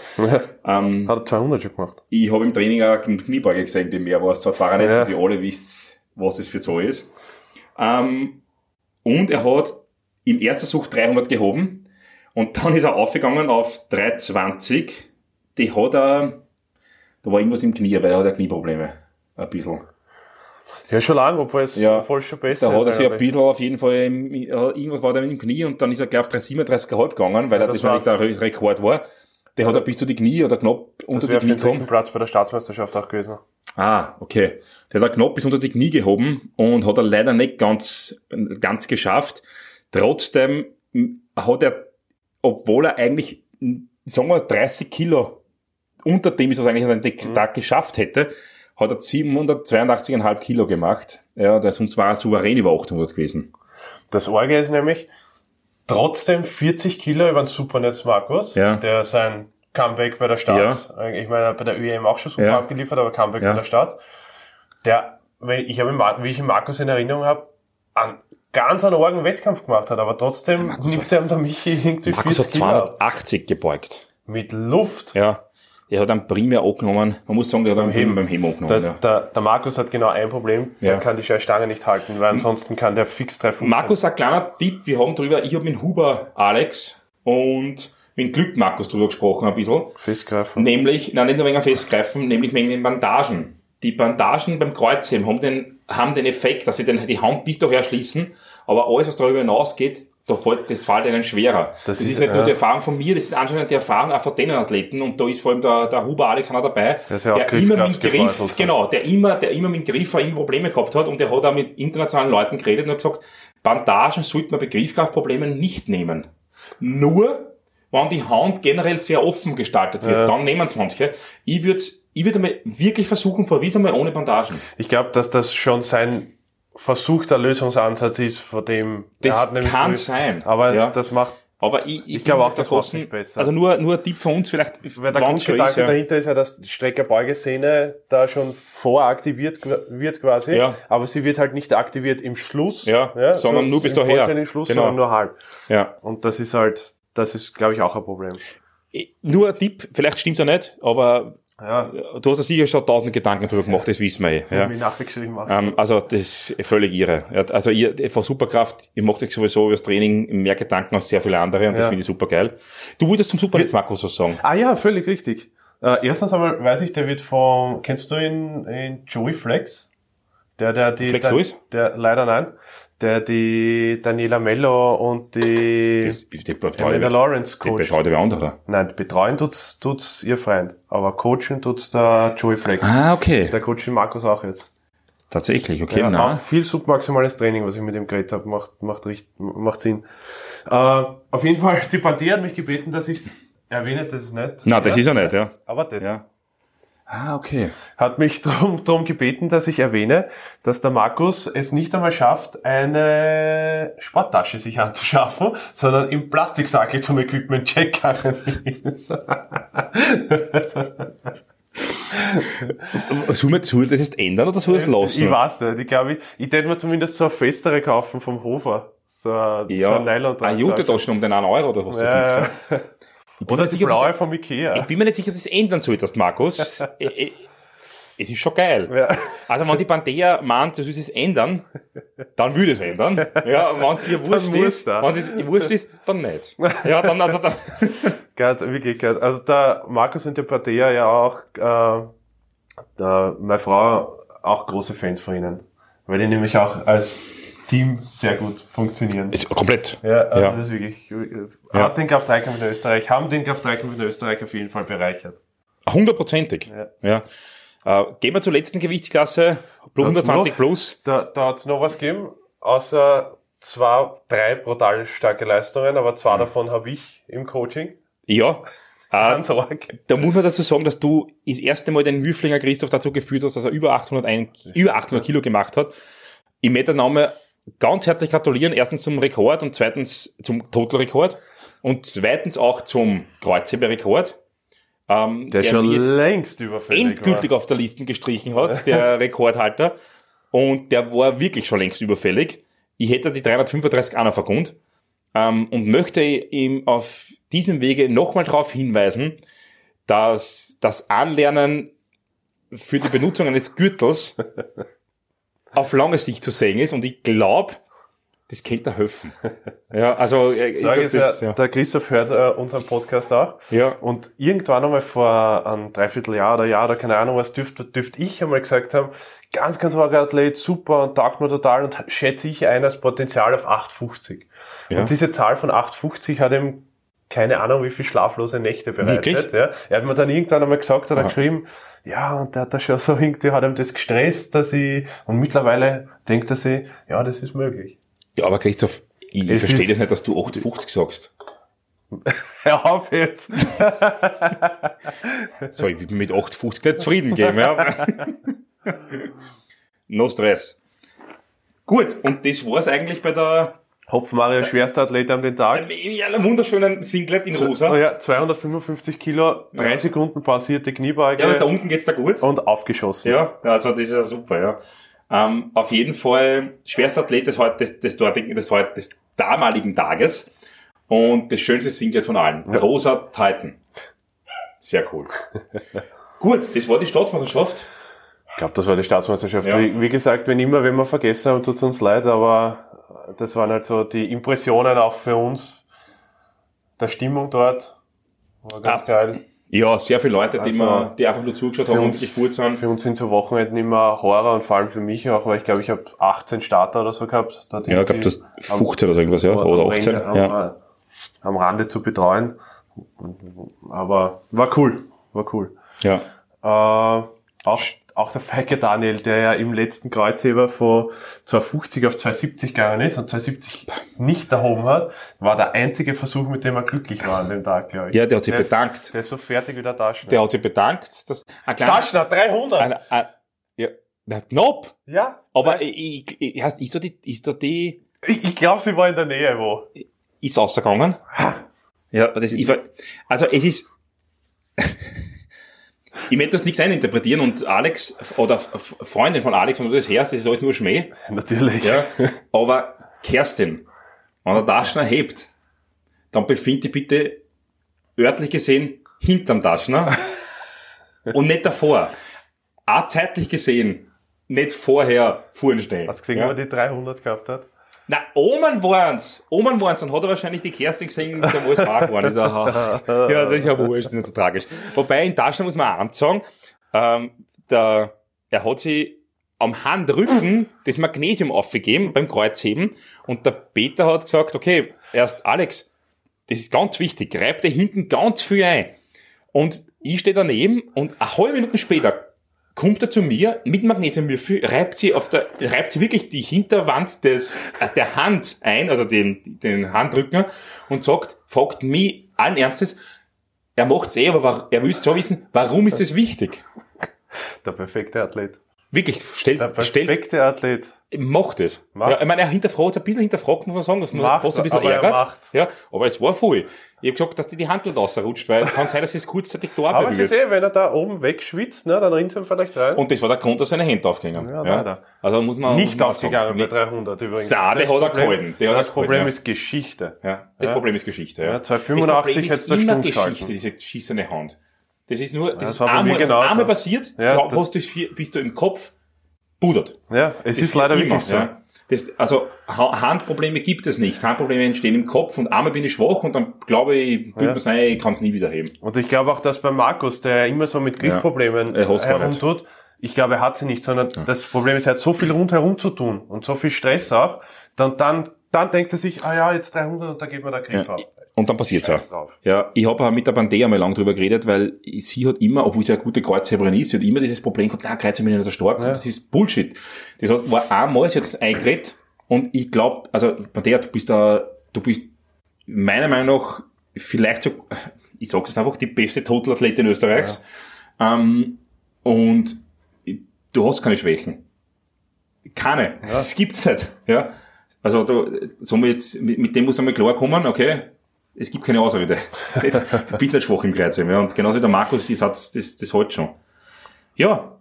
Ähm, Hat er 200 schon gemacht. ich habe im Training auch im Kniebeuge gesehen, die mehr war es zwar 92 Ja. und die alle wissen, was das für so ist. Ähm, und er hat im Erstversuch 300 gehoben und dann ist er aufgegangen auf 320. Die hat er, da war irgendwas im Knie, weil er hat ja Knieprobleme. Ein bisschen. Ja, schon lange, obwohl es, Ja. obwohl es schon besser Da hat er ist sich ein bisschen auf jeden Fall, im, irgendwas war da im Knie und dann ist er gleich auf 337,5 gegangen, weil er das das eigentlich der Re- Rekord war. Der hat er bis zu die Knie oder knapp unter die Knie gekommen. Platz bei der Staatsmeisterschaft auch gewesen. Ah, okay. Der hat er knapp bis unter die Knie gehoben und hat er leider nicht ganz, ganz geschafft. Trotzdem hat er, obwohl er eigentlich, sagen wir, 30 Kilo unter dem ist, was er eigentlich an dem Mhm. Tag geschafft hätte, hat er 782,5 Kilo gemacht. Ja, der, sonst war er souverän über 800 gewesen. Das Orge ist nämlich trotzdem 40 Kilo über den Supernetz Markus, Ja. der sein Comeback bei der Stadt, ich meine, bei der ÖEM auch schon super Ja. abgeliefert, aber Comeback Ja. bei der Stadt, der, wenn ich habe, wie ich ihn Markus in Erinnerung habe, an ganz einen argen Wettkampf gemacht hat, aber trotzdem Markus nimmt er der Michi irgendwie Markus 40 hat Kilo ab. 280 gebeugt. Mit Luft. Ja. Er hat einen primär angenommen. Man muss sagen, der hat einen Heben. beim Heben angenommen. Das, ja. der, der Markus hat genau ein Problem, der Ja. kann die Stange nicht halten, weil ansonsten kann der fix treffen. Markus, ein kleiner Tipp, wir haben drüber, ich habe mit Huber Alex und mit Glück Markus drüber gesprochen ein bisschen. Festgreifen. Nämlich, nein, nicht nur wegen Festgreifen, nämlich wegen den Bandagen. Die Bandagen beim Kreuzheben haben den, haben den Effekt, dass sie den, die Hand bis daher schließen, aber alles, was darüber hinausgeht, da fällt, das fällt ihnen schwerer. Das, ist, ist- nicht nur ja. die Erfahrung von mir, das ist anscheinend die Erfahrung auch von den Athleten und da ist vor allem der, der Huber Alexander dabei, ja der immer mit Griff, genau, der immer, der immer mit Griff immer Probleme gehabt hat und der hat auch mit internationalen Leuten geredet und hat gesagt, Bandagen sollte man bei Griffkraftproblemen nicht nehmen. Nur, wenn die Hand generell sehr offen gestaltet wird, Ja. dann nehmen es manche. Ich würde ich würd einmal wirklich versuchen, verwies einmal ohne Bandagen. Ich glaube, dass das schon sein versuchter Lösungsansatz ist, von dem Das kann früher- sein. Aber Ja. das macht, Aber ich, ich, Ich glaube auch, das großen- nicht besser. Also nur, nur ein Tipp von uns, vielleicht, weil der Grundgedanke ist, ja. dahinter ist ja, dass die Streckerbeugesehne da schon voraktiviert wird quasi, Ja. aber sie wird halt nicht aktiviert im Schluss, Ja, sondern nur bis im daher. vollständigen Schluss, Genau. sondern nur halb. Ja. Und das ist halt, das ist, glaube ich, auch ein Problem. Nur ein Tipp, vielleicht stimmt's ja nicht, aber Ja, du hast ja sicher schon tausend Gedanken drüber gemacht, das wissen wir eh. ja. Wie nachgeschrieben. Ähm, also das ist völlig irre. Also ihr von Superkraft, ihr macht euch sowieso über das Training mehr Gedanken als sehr viele andere und das Ja. finde ich super geil. Du wolltest zum Supernetz Markus was sagen. Ah ja, völlig richtig. Äh, erstens einmal weiß ich, der wird von, kennst du ihn, in Joey Flex? Der, der die, Flex der, Lewis? der, leider nein, der die Daniela Mello und die Das, die Amanda betreut Lawrence die coacht. betreut wer andere. Nein, betreuen tut's, tut's ihr Freund. Aber coachen tut's der Joey Flex. Ah, okay. Der coacht den Markus auch jetzt. Tatsächlich, okay, Ja, na. auch viel submaximales Training, was ich mit ihm geredet habe, macht, macht, richt, macht Sinn. Äh, auf jeden Fall, die Partie hat mich gebeten, dass ich's erwähne, das ist nicht. Na, das ist er nicht, ja. Aber das. Ja. Ah, okay. hat mich drum, drum gebeten, dass ich erwähne, dass der Markus es nicht einmal schafft, eine Sporttasche sich anzuschaffen, sondern im Plastiksackel zum Equipment-Check ist. Soll man soll das jetzt ändern oder soll es lassen? ich weiß nicht, ich glaube, ich, ich hätte mir zumindest so eine festere kaufen vom Hofer. So, ein- so ja, ein nylon eine Jute-Tasche um den 1 Euro oder was du gibst. ja, Ja. ja. Oder die sicher, ob blaue das- vom Ikea. Ich bin mir nicht sicher, ob du das ändern solltest, Markus. es, äh, es ist schon geil. Ja. Also wenn die Pantera meint, du sollst es ändern, dann würde es ändern. Ja, wenn es ihr wurscht ist, wenn es ihr wurscht ist, dann nicht. Ja, dann, also dann, Ganz, wirklich. Also der Markus und der Partea ja auch, äh, der, meine Frau auch große Fans von ihnen. Weil die nämlich auch als Team sehr gut funktionieren. ist komplett. Ja, also Ja. das ist wirklich, äh, Ja. hat den Kraft-Dreikampf in Österreich, haben den Kraft-Dreikampf in Österreich auf jeden Fall bereichert. Hundertprozentig. Ja. Ja. Äh, gehen wir zur letzten Gewichtsklasse, plus 120 noch? plus. Da, da hat's noch was gegeben, außer zwei, drei brutal starke Leistungen, aber Mhm. zwei davon habe ich im Coaching. Ja. Äh, Ganz arg. da muss man dazu sagen, dass du das erste Mal den Würflinger Christoph dazu geführt hast, dass er über 800, ein, über 800 Kilo gemacht hat. Den Namen ganz herzlich gratulieren. Erstens zum Rekord und zweitens zum Total-Rekord und zweitens auch zum Kreuzheber-Rekord. Ähm, Der, schon mir jetzt längst überfällig endgültig war. auf der Liste gestrichen hat, der Rekordhalter. Und der war wirklich schon längst überfällig. Ich hätte die 335 auch noch vergund. Ähm, und möchte ihm auf diesem Wege nochmal darauf hinweisen, dass das Anlernen für die Benutzung eines Gürtels auf lange Sicht zu sehen ist. Und ich glaube, das könnte er helfen. Ja, also äh, ich Sag glaub, jetzt, das, ja, ja. Der Christoph hört äh, unseren Podcast auch. Ja. Und irgendwann einmal vor einem Dreivierteljahr oder Jahr oder keine Ahnung was, dürfte dürft ich einmal gesagt haben, ganz, ganz hoher Athlet, super und taugt mir total und schätze ich ein als Potenzial auf 850. Ja. Und diese Zahl von 850 hat ihm keine Ahnung, wie viel schlaflose Nächte bereitet. Wirklich? Ja. Er hat mir dann irgendwann einmal gesagt, hat er Aha. geschrieben, ja, und der hat da schon so irgendwie, hat ihm das gestresst, dass ich, und mittlerweile denkt er sich, ja, das ist möglich. ja, aber Christoph, ich Es verstehe das nicht, dass du 850 sagst. Hör auf jetzt. So, ich will mit 850 nicht zufrieden geben, ja. no Stress. Gut, und das war's eigentlich bei der, Hopf Mario, schwerster Athlet an den Tag. in einer wunderschönen Singlet in Oh rosa. ja, 255 Kilo, drei Ja. Sekunden pausierte Kniebeuge Ja, aber da unten geht's da gut. und aufgeschossen. Ja, also das ist ja super, ja. Ähm, auf jeden Fall schwerster Athlet des, des, des, des, des damaligen Tages und das schönste Singlet von allen. Rosa Titan. Sehr cool. Gut, das war die Staatsmeisterschaft. Ich glaube, das war die Staatsmeisterschaft. Ja. Wie, wie gesagt, wenn immer, wenn wir vergessen haben, tut's uns leid, aber das waren halt so die Impressionen auch für uns. Der Stimmung dort war ganz Ah. geil. Ja, sehr viele Leute, die, Also, mir, die einfach nur zugeschaut haben und sich gut sind. Für uns sind so Wochenenden immer Horror und vor allem für mich auch, weil ich glaube, ich habe 18 Starter oder so gehabt. Dort Ja, ich glaube, das 15 oder so irgendwas, ja. am- Oder am 18. Ende- Ja. am, am Rande zu betreuen. Aber war cool, war cool. ja. Äh, auch, auch der Feike Daniel, der ja im letzten Kreuzheber von 250 auf 270 gegangen ist und 270 nicht erhoben hat, war der einzige Versuch, mit dem er glücklich war an dem Tag, glaube ich. Ja, der hat sich ist- bedankt. Der ist so fertig wie der Taschen. Der hat sich bedankt. Dass, ein kleiner, Taschner, 300! ein, ein, ja, na, knapp. ja. Aber ich, ich, ich, heißt, ist da die, ist da die, Ich, ich glaube, sie war in der Nähe wo. ist rausgegangen? Ja, das, ich, also es ist, ich möchte das nichts eininterpretieren und Alex, oder Freundin von Alex, wo du das hörst, das ist alles nur Schmäh. Natürlich. Ja, aber Kerstin, wenn der Taschner hebt, dann befind dich bitte örtlich gesehen hinterm Taschner und nicht davor. Auch zeitlich gesehen nicht vorher vorn stehen. Hast du gesehen, ja? ob er die 300 gehabt hat? Na, Omen waren's. Omen waren's. Dann hat er wahrscheinlich die Kerstin gesehen, ist ja alles wahr geworden. Ist ja, ja, das ist ja wurscht, nicht so tragisch. Wobei, in Taschen muss man auch sagen, ähm, der, er hat sich am Handrücken das Magnesium aufgegeben beim Kreuzheben und der Peter hat gesagt, okay, erst Alex, das ist ganz wichtig, reib dir hinten ganz viel ein. Und ich stehe daneben und eine halbe Minute später kommt er zu mir mit Magnesiumwürfel, reibt sie auf der, reibt sie wirklich die Hinterwand des, äh, der Hand ein, also den, den Handrücken und sagt, fragt mich allen Ernstes, er macht's eh, aber wa- er will schon wissen, warum ist es wichtig? Der perfekte Athlet. Wirklich, stellt, Der stellt, perfekte Athlet. Macht es. Macht. Ja, ich meine, er hinterfragt, ein bisschen hinterfragt, muss man sagen, dass man Macht, fast ein bisschen aber er ärgert. Ja, aber es war voll. Ich habe gesagt, dass dir die Handel rausrutscht, weil kann sein, dass es kurzzeitig da Aber es ist eh, wenn er da oben wegschwitzt, ne, dann rinnt es ihm vielleicht rein. Und das war der Grund, dass seine Hände aufgingen. Ja, leider. Also muss man nicht muss man aufgegangen bei 300 übrigens. Ja, der Das hat er Problem- gehalten. Der er das Problem ja. ist Geschichte. Ja, das Ja. Problem ist Geschichte. Ja. Ja, 285 das hättest du immer Geschichte, diese geschissene Hand. Das ist nur, das, das ist einmal, einmal passiert, Ja, glaub, das- hast du, bist du im Kopf pudert. Ja, es Das ist leider immer, wirklich so. Ja. Das, also Ha- Handprobleme gibt es nicht. Handprobleme entstehen im Kopf und einmal bin ich schwach und dann glaube ich, Ja. mir sein, ich kann es nie wieder heben. Und ich glaube auch, dass bei Markus, der ja immer so mit Griffproblemen nicht. herumtut, ich glaube, er hat sie nicht, sondern das Problem ist, er hat so viel rundherum zu tun und so viel Stress auch, dann, dann, dann denkt er sich, ah ja, jetzt 300 und da geht mir der Griff Ja. auf. Und dann passiert's Scheiß auch. drauf. Ja, ich habe auch mit der Bandea mal lang drüber geredet, weil sie hat immer, obwohl sie eine gute Kreuzheberin ist, sie hat immer dieses Problem gehabt, na, Kreuzheber bin ich nicht so stark. Und das ist Bullshit. Das hat, war einmal, sie hat das eingeredet und ich glaube, also Bandea, du bist da, du bist meiner Meinung nach vielleicht so, ich sag's jetzt einfach, die beste Totalathletin Österreichs. Ähm, und du hast keine Schwächen. Keine. Das gibt's nicht. Ja. Also du, so mit, mit, mit dem muss man klarkommen, okay, es gibt keine Ausrede. Bist nicht schwach im Kreuzheben. Ja. Und genauso wie der Markus, die Satz, das, das hält schon. Ja.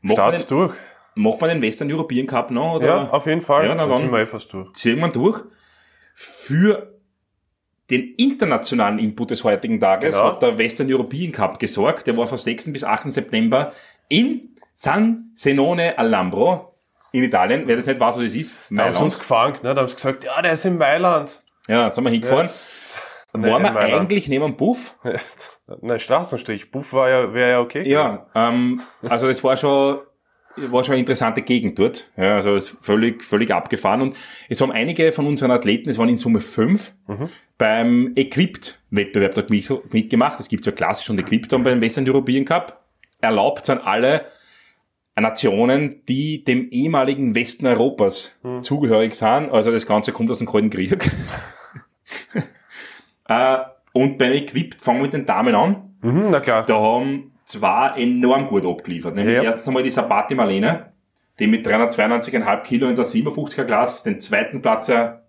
Macht Start's den, durch. macht man den Western European Cup noch? Oder? Ja, auf jeden Fall. Ja, na dann sind dann wir eh fast durch. ziehen wir durch. Für den internationalen Input des heutigen Tages Genau. hat der Western European Cup gesorgt. Der war von 6. bis 8. September in San Zenone Alambro in Italien. Wer das nicht weiß, was das ist, Da haben sie uns Mailand. gefangen, ne? da haben sie gesagt, ja, der ist in Mailand. Ja, sind wir hingefahren. Nein, Waren wir in Mailand. eigentlich neben dem Buff? Nein, Straßenstrich. Buff war ja, wäre ja okay. Ja, ähm, also es war schon, war schon eine interessante Gegend dort. Ja, also es ist völlig, völlig abgefahren. Und es haben einige von unseren Athleten, es waren in Summe fünf, beim Equipped-Wettbewerb dort mit- mitgemacht. Es gibt ja klassisch und Equipped beim Western European Cup. Erlaubt sind alle Nationen, die dem ehemaligen Westen Europas zugehörig sind. Also das Ganze kommt aus dem Kalten Krieg. äh, und beim Equipped fangen wir mit den Damen an. Mhm, na klar. Da haben zwei enorm gut abgeliefert. Nämlich Ja. erstens einmal die Sabati Marlene, die mit 392,5 Kilo in der 57er Klasse den zweiten Platz er,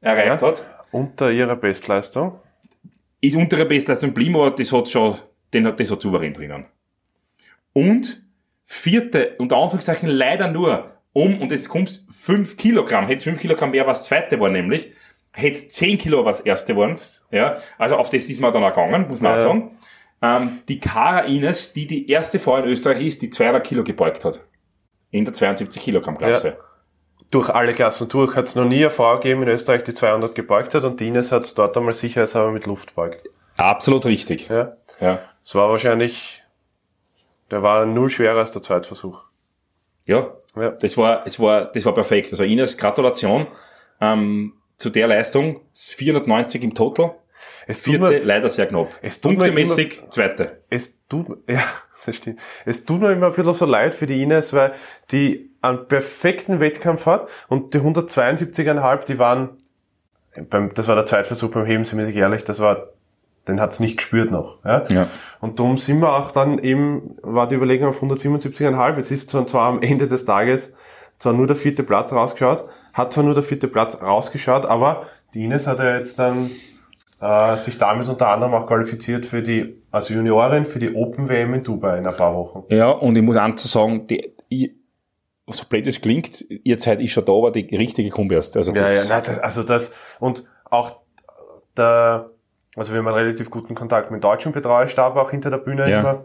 erreicht Ja. hat. Unter ihrer Bestleistung. Ist unter der Bestleistung geblieben, aber das hat schon, den hat, das hat souverän drinnen. Und vierte, unter Anführungszeichen leider nur um, und jetzt kommt's 5 Kilogramm, hätte 5 Kilogramm mehr, was zweite war nämlich, hätte 10 Kilo was erste waren, ja, also auf das ist man dann auch gegangen, muss man auch Ja. sagen. Ähm, die Cara Ines, die die erste Frau in Österreich ist, die 200 Kilo gebeugt hat. In der 72 Kilogramm Klasse. Durch alle Klassen durch hat es noch nie eine Frau gegeben in Österreich, die 200 gebeugt hat und die Ines hat es dort einmal sicherheitshalber mit Luft beugt. Absolut richtig. Ja. Ja. Es war wahrscheinlich, der war null schwerer als der Zweitversuch. Ja, Ja. das war, es war, das war perfekt. Also Ines, Gratulation ähm, zu der Leistung. 490 im Total. Es Vierte, mir, leider sehr knapp. Es tut mir Punktemäßig zweite. es tut, ja, das stimmt. Es tut mir immer ein bisschen so leid für die Ines, weil die einen perfekten Wettkampf hat und die 172,5, die waren, beim, das war der Zweitversuch beim Heben, sind wir ehrlich, das war, den hat's nicht gespürt noch. Ja? Ja. Und darum sind wir auch dann eben, war die Überlegung auf 177,5. Jetzt ist zwar am Ende des Tages zwar nur der vierte Platz rausgeschaut, hat zwar nur der vierte Platz rausgeschaut, aber die Ines hat ja jetzt dann äh, sich damit unter anderem auch qualifiziert für die, als Juniorin für die Open WM in Dubai in ein paar Wochen. Ja, und ich muss auch zu sagen, die, ich, so blöd es klingt, ihr Zeit ist schon da, aber die richtige kommt erst. Also Ja, das, ja, nein, das, also das, und auch der, also wir haben einen relativ guten Kontakt mit dem deutschen Betreuerstab auch hinter der Bühne Ja. immer.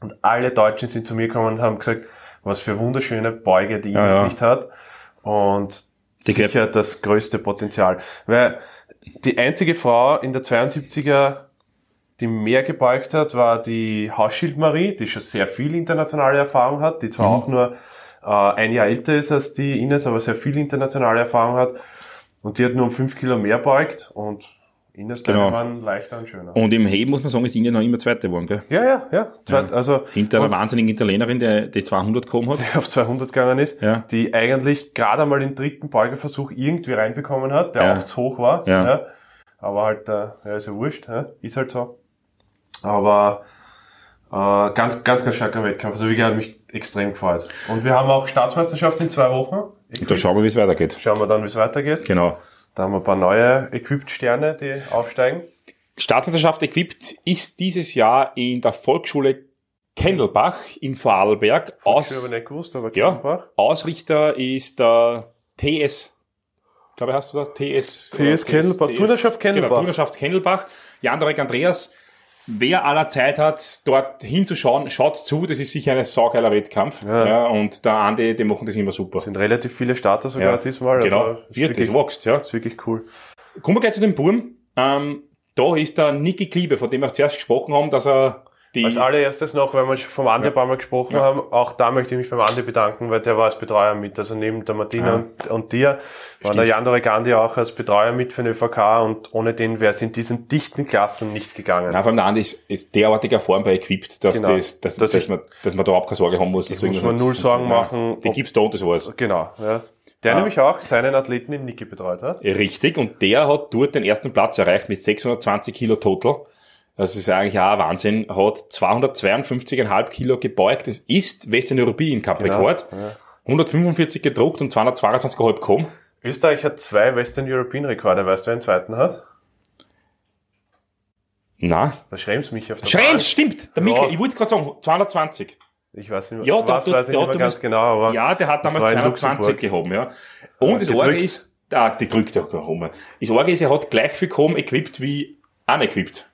Und alle Deutschen sind zu mir gekommen und haben gesagt, was für wunderschöne Beuge die Ja, Ines ja. nicht hat. Und Die sicher das größte Potenzial. Weil die einzige Frau in der 72er, die mehr gebeugt hat, war die Hausschild Marie, die schon sehr viel internationale Erfahrung hat, die Mhm. zwar auch nur äh, ein Jahr älter ist als die Ines, aber sehr viel internationale Erfahrung hat. Und die hat nur um fünf Kilo mehr beugt und Ines Genau. waren leichter und schöner. Und im Heben muss man sagen, ist Ihnen noch immer Zweite geworden, gell? ja, ja, ja. Zweit, Also Hinter einer wahnsinnigen Italienerin, die, die 200 gekommen hat. die auf 200 gegangen ist, Ja. die eigentlich gerade einmal den dritten Beugeversuch irgendwie reinbekommen hat, der Ja. auch zu hoch war. Ja. Aber halt, äh, ja, ist ja wurscht, ja? ist halt so. Aber äh, ganz, ganz, ganz starker Wettkampf. Also wie gesagt, hat mich extrem gefreut. Und wir haben auch Staatsmeisterschaft in zwei Wochen. Und da schauen wir, wie es weitergeht. Schauen wir dann, wie es weitergeht. Genau. Da haben wir ein paar neue Equipped-Sterne, die aufsteigen. Staatsmeisterschaft Equipped ist dieses Jahr in der Volksschule Kendelbach in Vorarlberg. Ich habe Aus, nicht gewusst, aber ja, Kirchenbach. Ausrichter ist der TS, glaube ich, hast du da? TS. TS Kendelbach, Turnerschaft Kendelbach. Genau, Turnerschaft Kendelbach. Jan Dorek Andreas. Wer aller Zeit hat, dort hinzuschauen, schaut zu, das ist sicher ein saugeiler Wettkampf. Ja. Ja. und der Andi, die machen das immer super. sind relativ viele Starter sogar Ja, diesmal. genau, Also, wird, das wirklich, wächst, ja. ist wirklich cool. Kommen wir gleich zu dem Burm. Ähm, da ist der Niki Kliebe, von dem wir zuerst gesprochen haben, dass er die, Als allererstes noch, weil wir schon vom Andi ein paar Mal gesprochen Ja. haben, auch da möchte ich mich beim Andi bedanken, weil der war als Betreuer mit. Also neben der Martina Ja. und, und dir war der Jan Gandhi auch als Betreuer mit für den ÖVK und ohne den wäre es in diesen dichten Klassen nicht gegangen. Nein, vor allem der Andi ist, ist derartig erfahren bei Equipped, dass, Genau. das, dass, Das dass, ist- man, dass man da überhaupt keine Sorge haben muss. Dass muss man null Sorgen machen, Die gibt's da und das war's. Genau, ja. Der Ja. nämlich auch seinen Athleten in Niki betreut hat. Richtig, und der hat dort den ersten Platz erreicht mit 620 Kilo total. Das ist eigentlich auch Wahnsinn. Hat 252,5 Kilo gebeugt. Das ist Western European Cup Rekord. ja. 145 gedruckt und 222,5 gekommen. Österreich hat zwei Western European Rekorde. Weißt du, wer einen zweiten hat? Na, Der Schrems mich auf der Schrems, stimmt. Der Ja. Michael, ich wollte gerade sagen, 220. Bank. Ich weiß nicht Ja, der- was der- weiß ich der nicht hat mehr ganz damals- genau, aber Ja, der hat damals war in 220 Luxemburg. gehoben, ja. Und das gedrückt. Orge ist, ah, die drückt ja gehoben. Das Orge ist, er hat gleich viel gehoben equipped wie unequipped.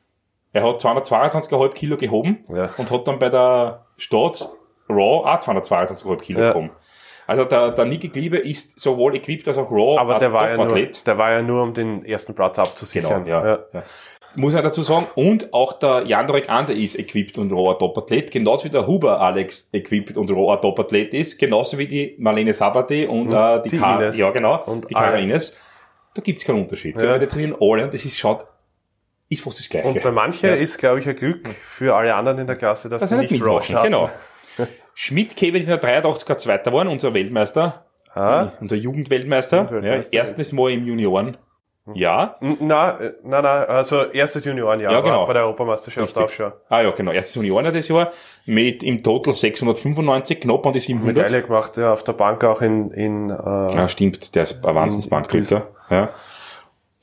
Er hat 222,5 Kilo gehoben Ja. und hat dann bei der Stadt Raw auch 222,5 Kilo Ja. gehoben. Also der, der Niki Kliebe ist sowohl equipped als auch Raw aber der war, ja nur, der war ja nur, um den ersten Platz Genau, abzusichern. ja, ja. Muss man dazu sagen, und auch der Jandrek Ander ist equipped und roher Topathlet, genauso wie der Huber Alex equipped und roher Topathlet ist, genauso wie die Marlene Sabati und, äh, die, die Ines. ja genau, Und die Kara. Ines. Da gibt's keinen Unterschied. Ja. Ja. Die trainieren alle und das ist schaut, ist fast das Gleiche. Und bei manchen Ja. ist, glaube ich, ein Glück für alle anderen in der Klasse, dass dass sie nicht mitmachen. Genau. Schmidt Kevin ist in der 83er Zweiter geworden, unser Weltmeister, Ah, unser Jugendweltmeister. Ja, Jugendweltmeister. erstes Mal im Junioren. Ja. N- Na, äh, na, na, also erstes Juniorenjahr Ja, genau. bei der Europameisterschaft auch schon. Ah ja, genau. Erstes Junioren das Jahr mit im Total 695, knapp an die 700. Medaille gemacht, ja, auf der Bank auch in, in äh, Ja, stimmt, der ist ein Wahnsinnsbankdrücker. Ja.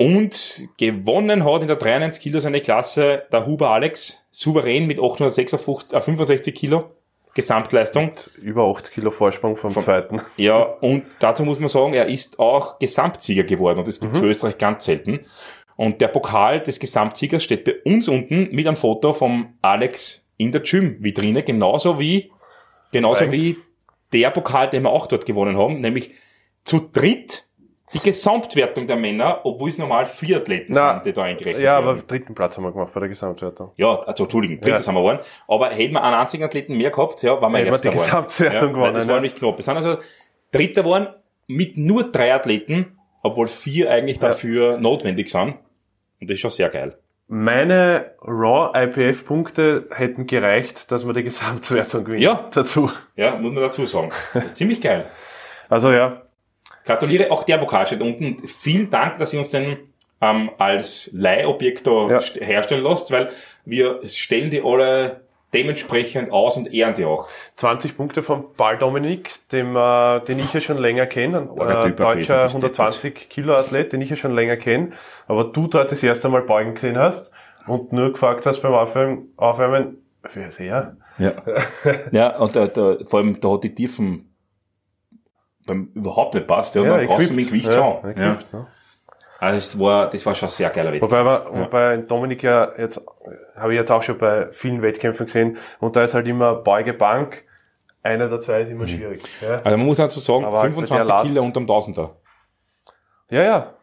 Und gewonnen hat in der 93 Kilo seine Klasse der Huber Alex, souverän mit 856, äh, 65 Kilo Gesamtleistung. über 8 Kilo Vorsprung vom, zweiten. Ja, und dazu muss man sagen, er ist auch Gesamtsieger geworden und das gibt es für Österreich ganz selten. Und der Pokal des Gesamtsiegers steht bei uns unten mit einem Foto vom Alex in der Gym-Vitrine, genauso wie, genauso Nein. wie der Pokal, den wir auch dort gewonnen haben, nämlich zu dritt die Gesamtwertung der Männer, obwohl es normal vier Athleten Na, sind, die da eingerechnet Ja, werden. aber dritten Platz haben wir gemacht bei der Gesamtwertung. Ja, also Entschuldigung, drittes Ja. haben wir gewonnen. Aber hätten wir einen einzigen Athleten mehr gehabt, ja, waren wir Hätten wir erster die geworden. Gesamtwertung ja, gewonnen, Das ja. war nämlich knapp. Wir sind also Dritter geworden mit nur drei Athleten, obwohl vier eigentlich dafür notwendig sind. Und das ist schon sehr geil. Meine Raw IPF Punkte hätten gereicht, dass wir die Gesamtwertung gewinnen. Ja. Dazu. Ja, muss man dazu sagen. Ziemlich geil. Also ja, Gratuliere, auch der Pokal steht unten. Vielen Dank, dass ihr uns den ähm, als Leihobjekt da Ja. st- herstellen lasst, weil wir stellen die alle dementsprechend aus und ehren die auch. 20 Punkte von Paul Dominik, dem, äh, den ich ja schon länger kenne, ein der äh, deutscher Wesen, bist 120 Kilo Athlet, den ich ja schon länger kenne, aber du dort das erste Mal beugen gesehen hast und nur gefragt hast beim Aufwärmen, Aufwärmen wer ist er? Ja. ja, und da, da, vor allem, da hat die Tiefen beim überhaupt nicht passt, ja, und dann draußen mit Gewicht schon. Ja. equipped, ne? Also das war, das war schon ein sehr geiler Wettkampf. Wobei, wir, wobei Dominik ja jetzt, habe ich jetzt auch schon bei vielen Wettkämpfen gesehen, und da ist halt immer Beuge Bank, einer der zwei ist immer schwierig. Ja, Also man muss dazu sagen, Aber halt 25 der Last- Kilo unterm Tausender. ja. ja.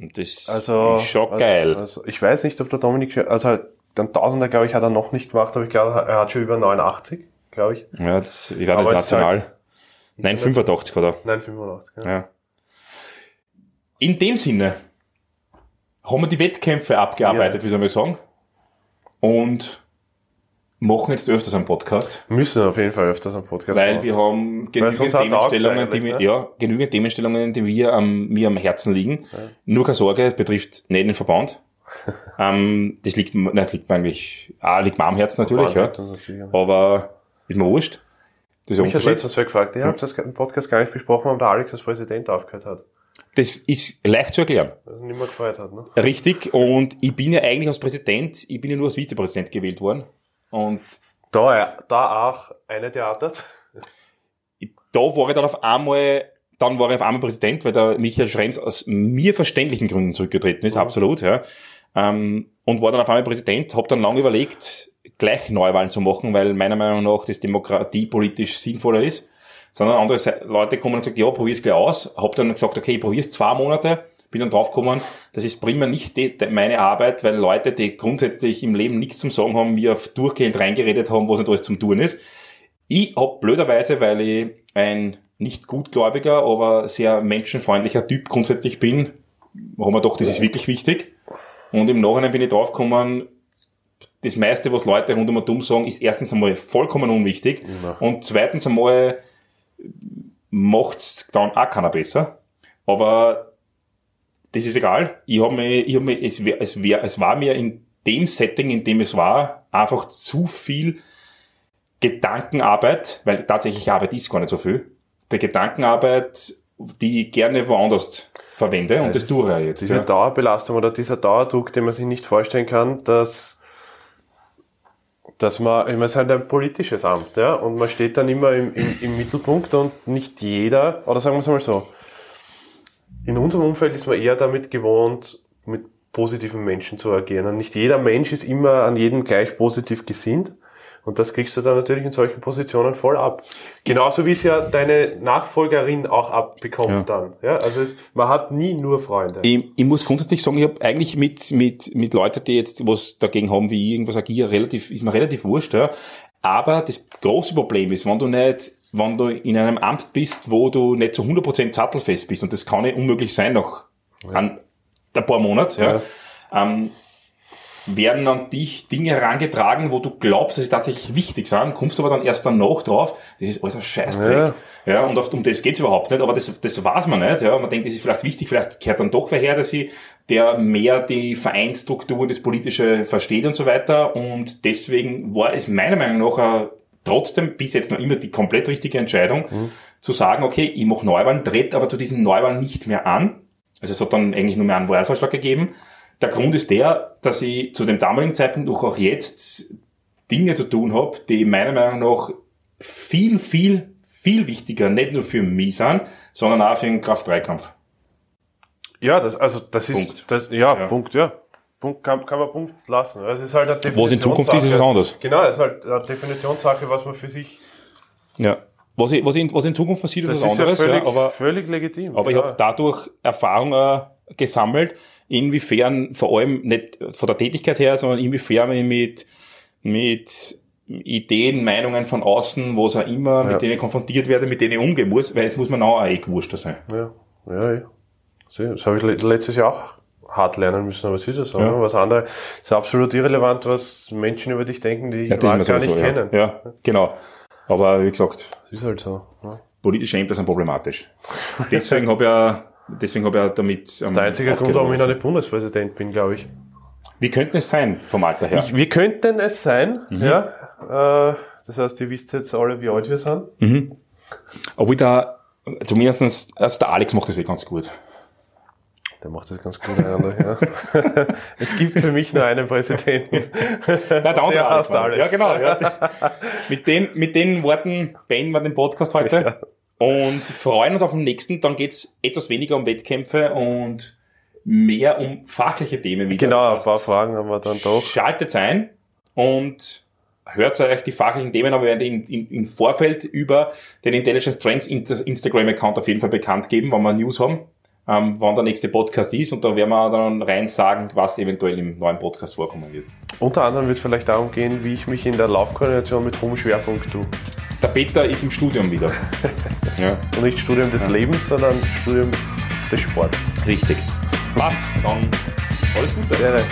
Und das Also, ist schon geil. Also, ich weiß nicht, ob der Dominik, also den Tausender, glaube ich, hat er noch nicht gemacht, aber ich glaube, er hat schon über 89, glaube ich. ja, das, ich das es ist halt- national. Nein, 85 hat er. Nein, 85. Ja. Ja. In dem Sinne haben wir die Wettkämpfe abgearbeitet, würde ich mal sagen. Und machen jetzt öfters einen Podcast, Müssen auf jeden Fall öfters einen Podcast weil machen. wir haben genügend Themenstellungen, die ne? ja, genügend Themenstellungen, die wir am, mir am Herzen liegen. Nur keine Sorge, es betrifft nicht den Verband. ähm, das liegt, nein, das liegt mir eigentlich, ah, liegt mir am Herzen natürlich, ja. Das natürlich, ja. Aber ist mir wurscht. Ein Mich hat Unterschied. letztens wer gefragt, ich habe das im Podcast gar nicht besprochen, warum der Alex als Präsident aufgehört hat. Das ist leicht zu erklären. Das nicht mehr gefreut hat, ne? Richtig, und ich bin ja eigentlich als Präsident, ich bin ja nur als Vizepräsident gewählt worden. Und Da, ja, da auch eine theatert. da war ich dann auf einmal, dann war ich auf einmal Präsident, weil der Michael Schrems aus mir verständlichen Gründen zurückgetreten ist, absolut, ja. Ähm, und war dann auf einmal Präsident, habe dann lange überlegt, gleich Neuwahlen zu machen, weil meiner Meinung nach das Demokratie politisch sinnvoller ist. Sondern andere Leute kommen und gesagt, ja, probier's gleich aus. Hab dann gesagt, okay, ich probier's zwei Monate. Bin dann draufgekommen, das ist prima nicht die, meine Arbeit, weil Leute, die grundsätzlich im Leben nichts zum Sagen haben, mir durchgehend reingeredet haben, was nicht alles zum Tun ist. Ich hab blöderweise, weil ich ein nicht gutgläubiger, aber sehr menschenfreundlicher Typ grundsätzlich bin, haben wir doch, das ist wirklich wichtig. Und im Nachhinein bin ich draufgekommen, das meiste, was Leute rund um um sagen, ist erstens einmal vollkommen unwichtig und zweitens einmal macht's dann auch keiner besser. Aber das ist egal. Ich habe mir, ich hab mir, es, wär, es, wär, es war mir in dem Setting, in dem es war, einfach zu viel Gedankenarbeit, weil tatsächlich Arbeit ist gar nicht so viel. Der Gedankenarbeit, die ich gerne woanders verwende und das tue ich jetzt. Diese Ja. Dauerbelastung oder dieser Dauerdruck, den man sich nicht vorstellen kann, dass, dass man, ich meine, es ist halt ein politisches Amt, ja, und man steht dann immer im, im, im Mittelpunkt und nicht jeder, oder sagen wir es mal so, in unserem Umfeld ist man eher damit gewohnt, mit positiven Menschen zu agieren. Und nicht jeder Mensch ist immer an jeden gleich positiv gesinnt. Und das kriegst du dann natürlich in solchen Positionen voll ab. Genauso wie es ja deine Nachfolgerin auch abbekommt Ja. dann. Ja, also es, man hat nie nur Freunde. Ich, ich muss grundsätzlich sagen, ich habe eigentlich mit, mit, mit Leuten, die jetzt was dagegen haben, wie ich irgendwas agiere, relativ, ist mir relativ wurscht, ja. Aber das große Problem ist, wenn du nicht, wenn du in einem Amt bist, wo du nicht zu 100% sattelfest bist, und das kann nicht unmöglich sein nach ein, ein paar Monaten, ja, ähm, werden an dich Dinge herangetragen, wo du glaubst, dass sie tatsächlich wichtig sind, kommst aber dann erst danach drauf, das ist alles ein Scheißdreck. Ja, und auf, um das geht's überhaupt nicht, aber das, das weiß man nicht. Ja. Man denkt, das ist vielleicht wichtig, vielleicht kehrt dann doch wer her, dass sie, der mehr die Vereinsstruktur, das Politische versteht und so weiter. Und deswegen war es meiner Meinung nach äh, trotzdem bis jetzt noch immer die komplett richtige Entscheidung, zu sagen, okay, ich mache Neuwahlen, tritt aber zu diesen Neuwahlen nicht mehr an. Also es hat dann eigentlich nur mehr einen Wahlvorschlag gegeben. Der Grund ist der, dass ich zu dem damaligen Zeitpunkt auch, auch jetzt Dinge zu tun habe, die meiner Meinung nach viel, viel, viel wichtiger, nicht nur für mich sind, sondern auch für den Kraft-3-Kampf. Ja, das, also, das ist, Punkt. Das, ja, Ja. Punkt, ja. Punkt, kann, kann man Punkt lassen. Es ist halt eine Was in Zukunft ist, ist was Definitionssache. anderes. Genau, es ist halt eine Definitionssache, was man für sich Ja. was, ich, was, in, was in Zukunft passiert, ist was ist ja anderes, völlig, ja, aber, völlig legitim. aber ich ja. habe dadurch Erfahrung gesammelt, inwiefern, vor allem nicht von der Tätigkeit her, sondern inwiefern ich mit, mit Ideen, Meinungen von außen, was auch immer, Ja. mit denen ich konfrontiert werde, mit denen ich umgehen muss, weil es muss man auch eh gewurscht sein. Ja, ja, ja. Sieh, Das habe ich le- letztes Jahr auch hart lernen müssen, aber es ist ja so. Ja. Ne? Was andere ist absolut irrelevant, was Menschen über dich denken, die ich Ja, ist gar nicht ja. kennen. Ja, genau. Aber wie gesagt, Das ist halt so. Ne? politische Ämter sind problematisch. Deswegen habe ich ja, deswegen habe ich ja damit. ähm, Der einzige Grund, warum ich noch nicht Bundespräsident bin, glaube ich. Wie könnte es sein, vom Alter her? ich. Wir könnten es sein, Mhm. ja. Äh, das heißt, ihr wisst jetzt alle, wie alt wir sind. Ob ich da, zumindestens, also der Alex macht das eh ganz gut. Der macht das ganz gut ja. es gibt für mich nur einen Präsidenten. Nein, der andere Der Alex. Alex. Ja, genau. Ja. mit, den, mit den Worten beenden wir den Podcast heute. Und freuen uns auf den nächsten. Dann geht's etwas weniger um Wettkämpfe und mehr um fachliche Themen wieder. Genau, ein Das paar heißt, Fragen haben wir dann doch. Schaltet ein und hört euch die fachlichen Themen, aber wir werden in, in, im Vorfeld über den Intelligent Strengths Instagram-Account auf jeden Fall bekannt geben, wenn wir News haben, ähm, wann der nächste Podcast ist und da werden wir dann rein sagen, was eventuell im neuen Podcast vorkommen wird. Unter anderem wird es vielleicht darum gehen, wie ich mich in der Laufkoordination mit hohem Schwerpunkt tue. Der Peter ist im Studium wieder. ja, Und nicht Studium des Lebens, sondern Studium des Sports. richtig. Passt, dann alles Gute. Gerne.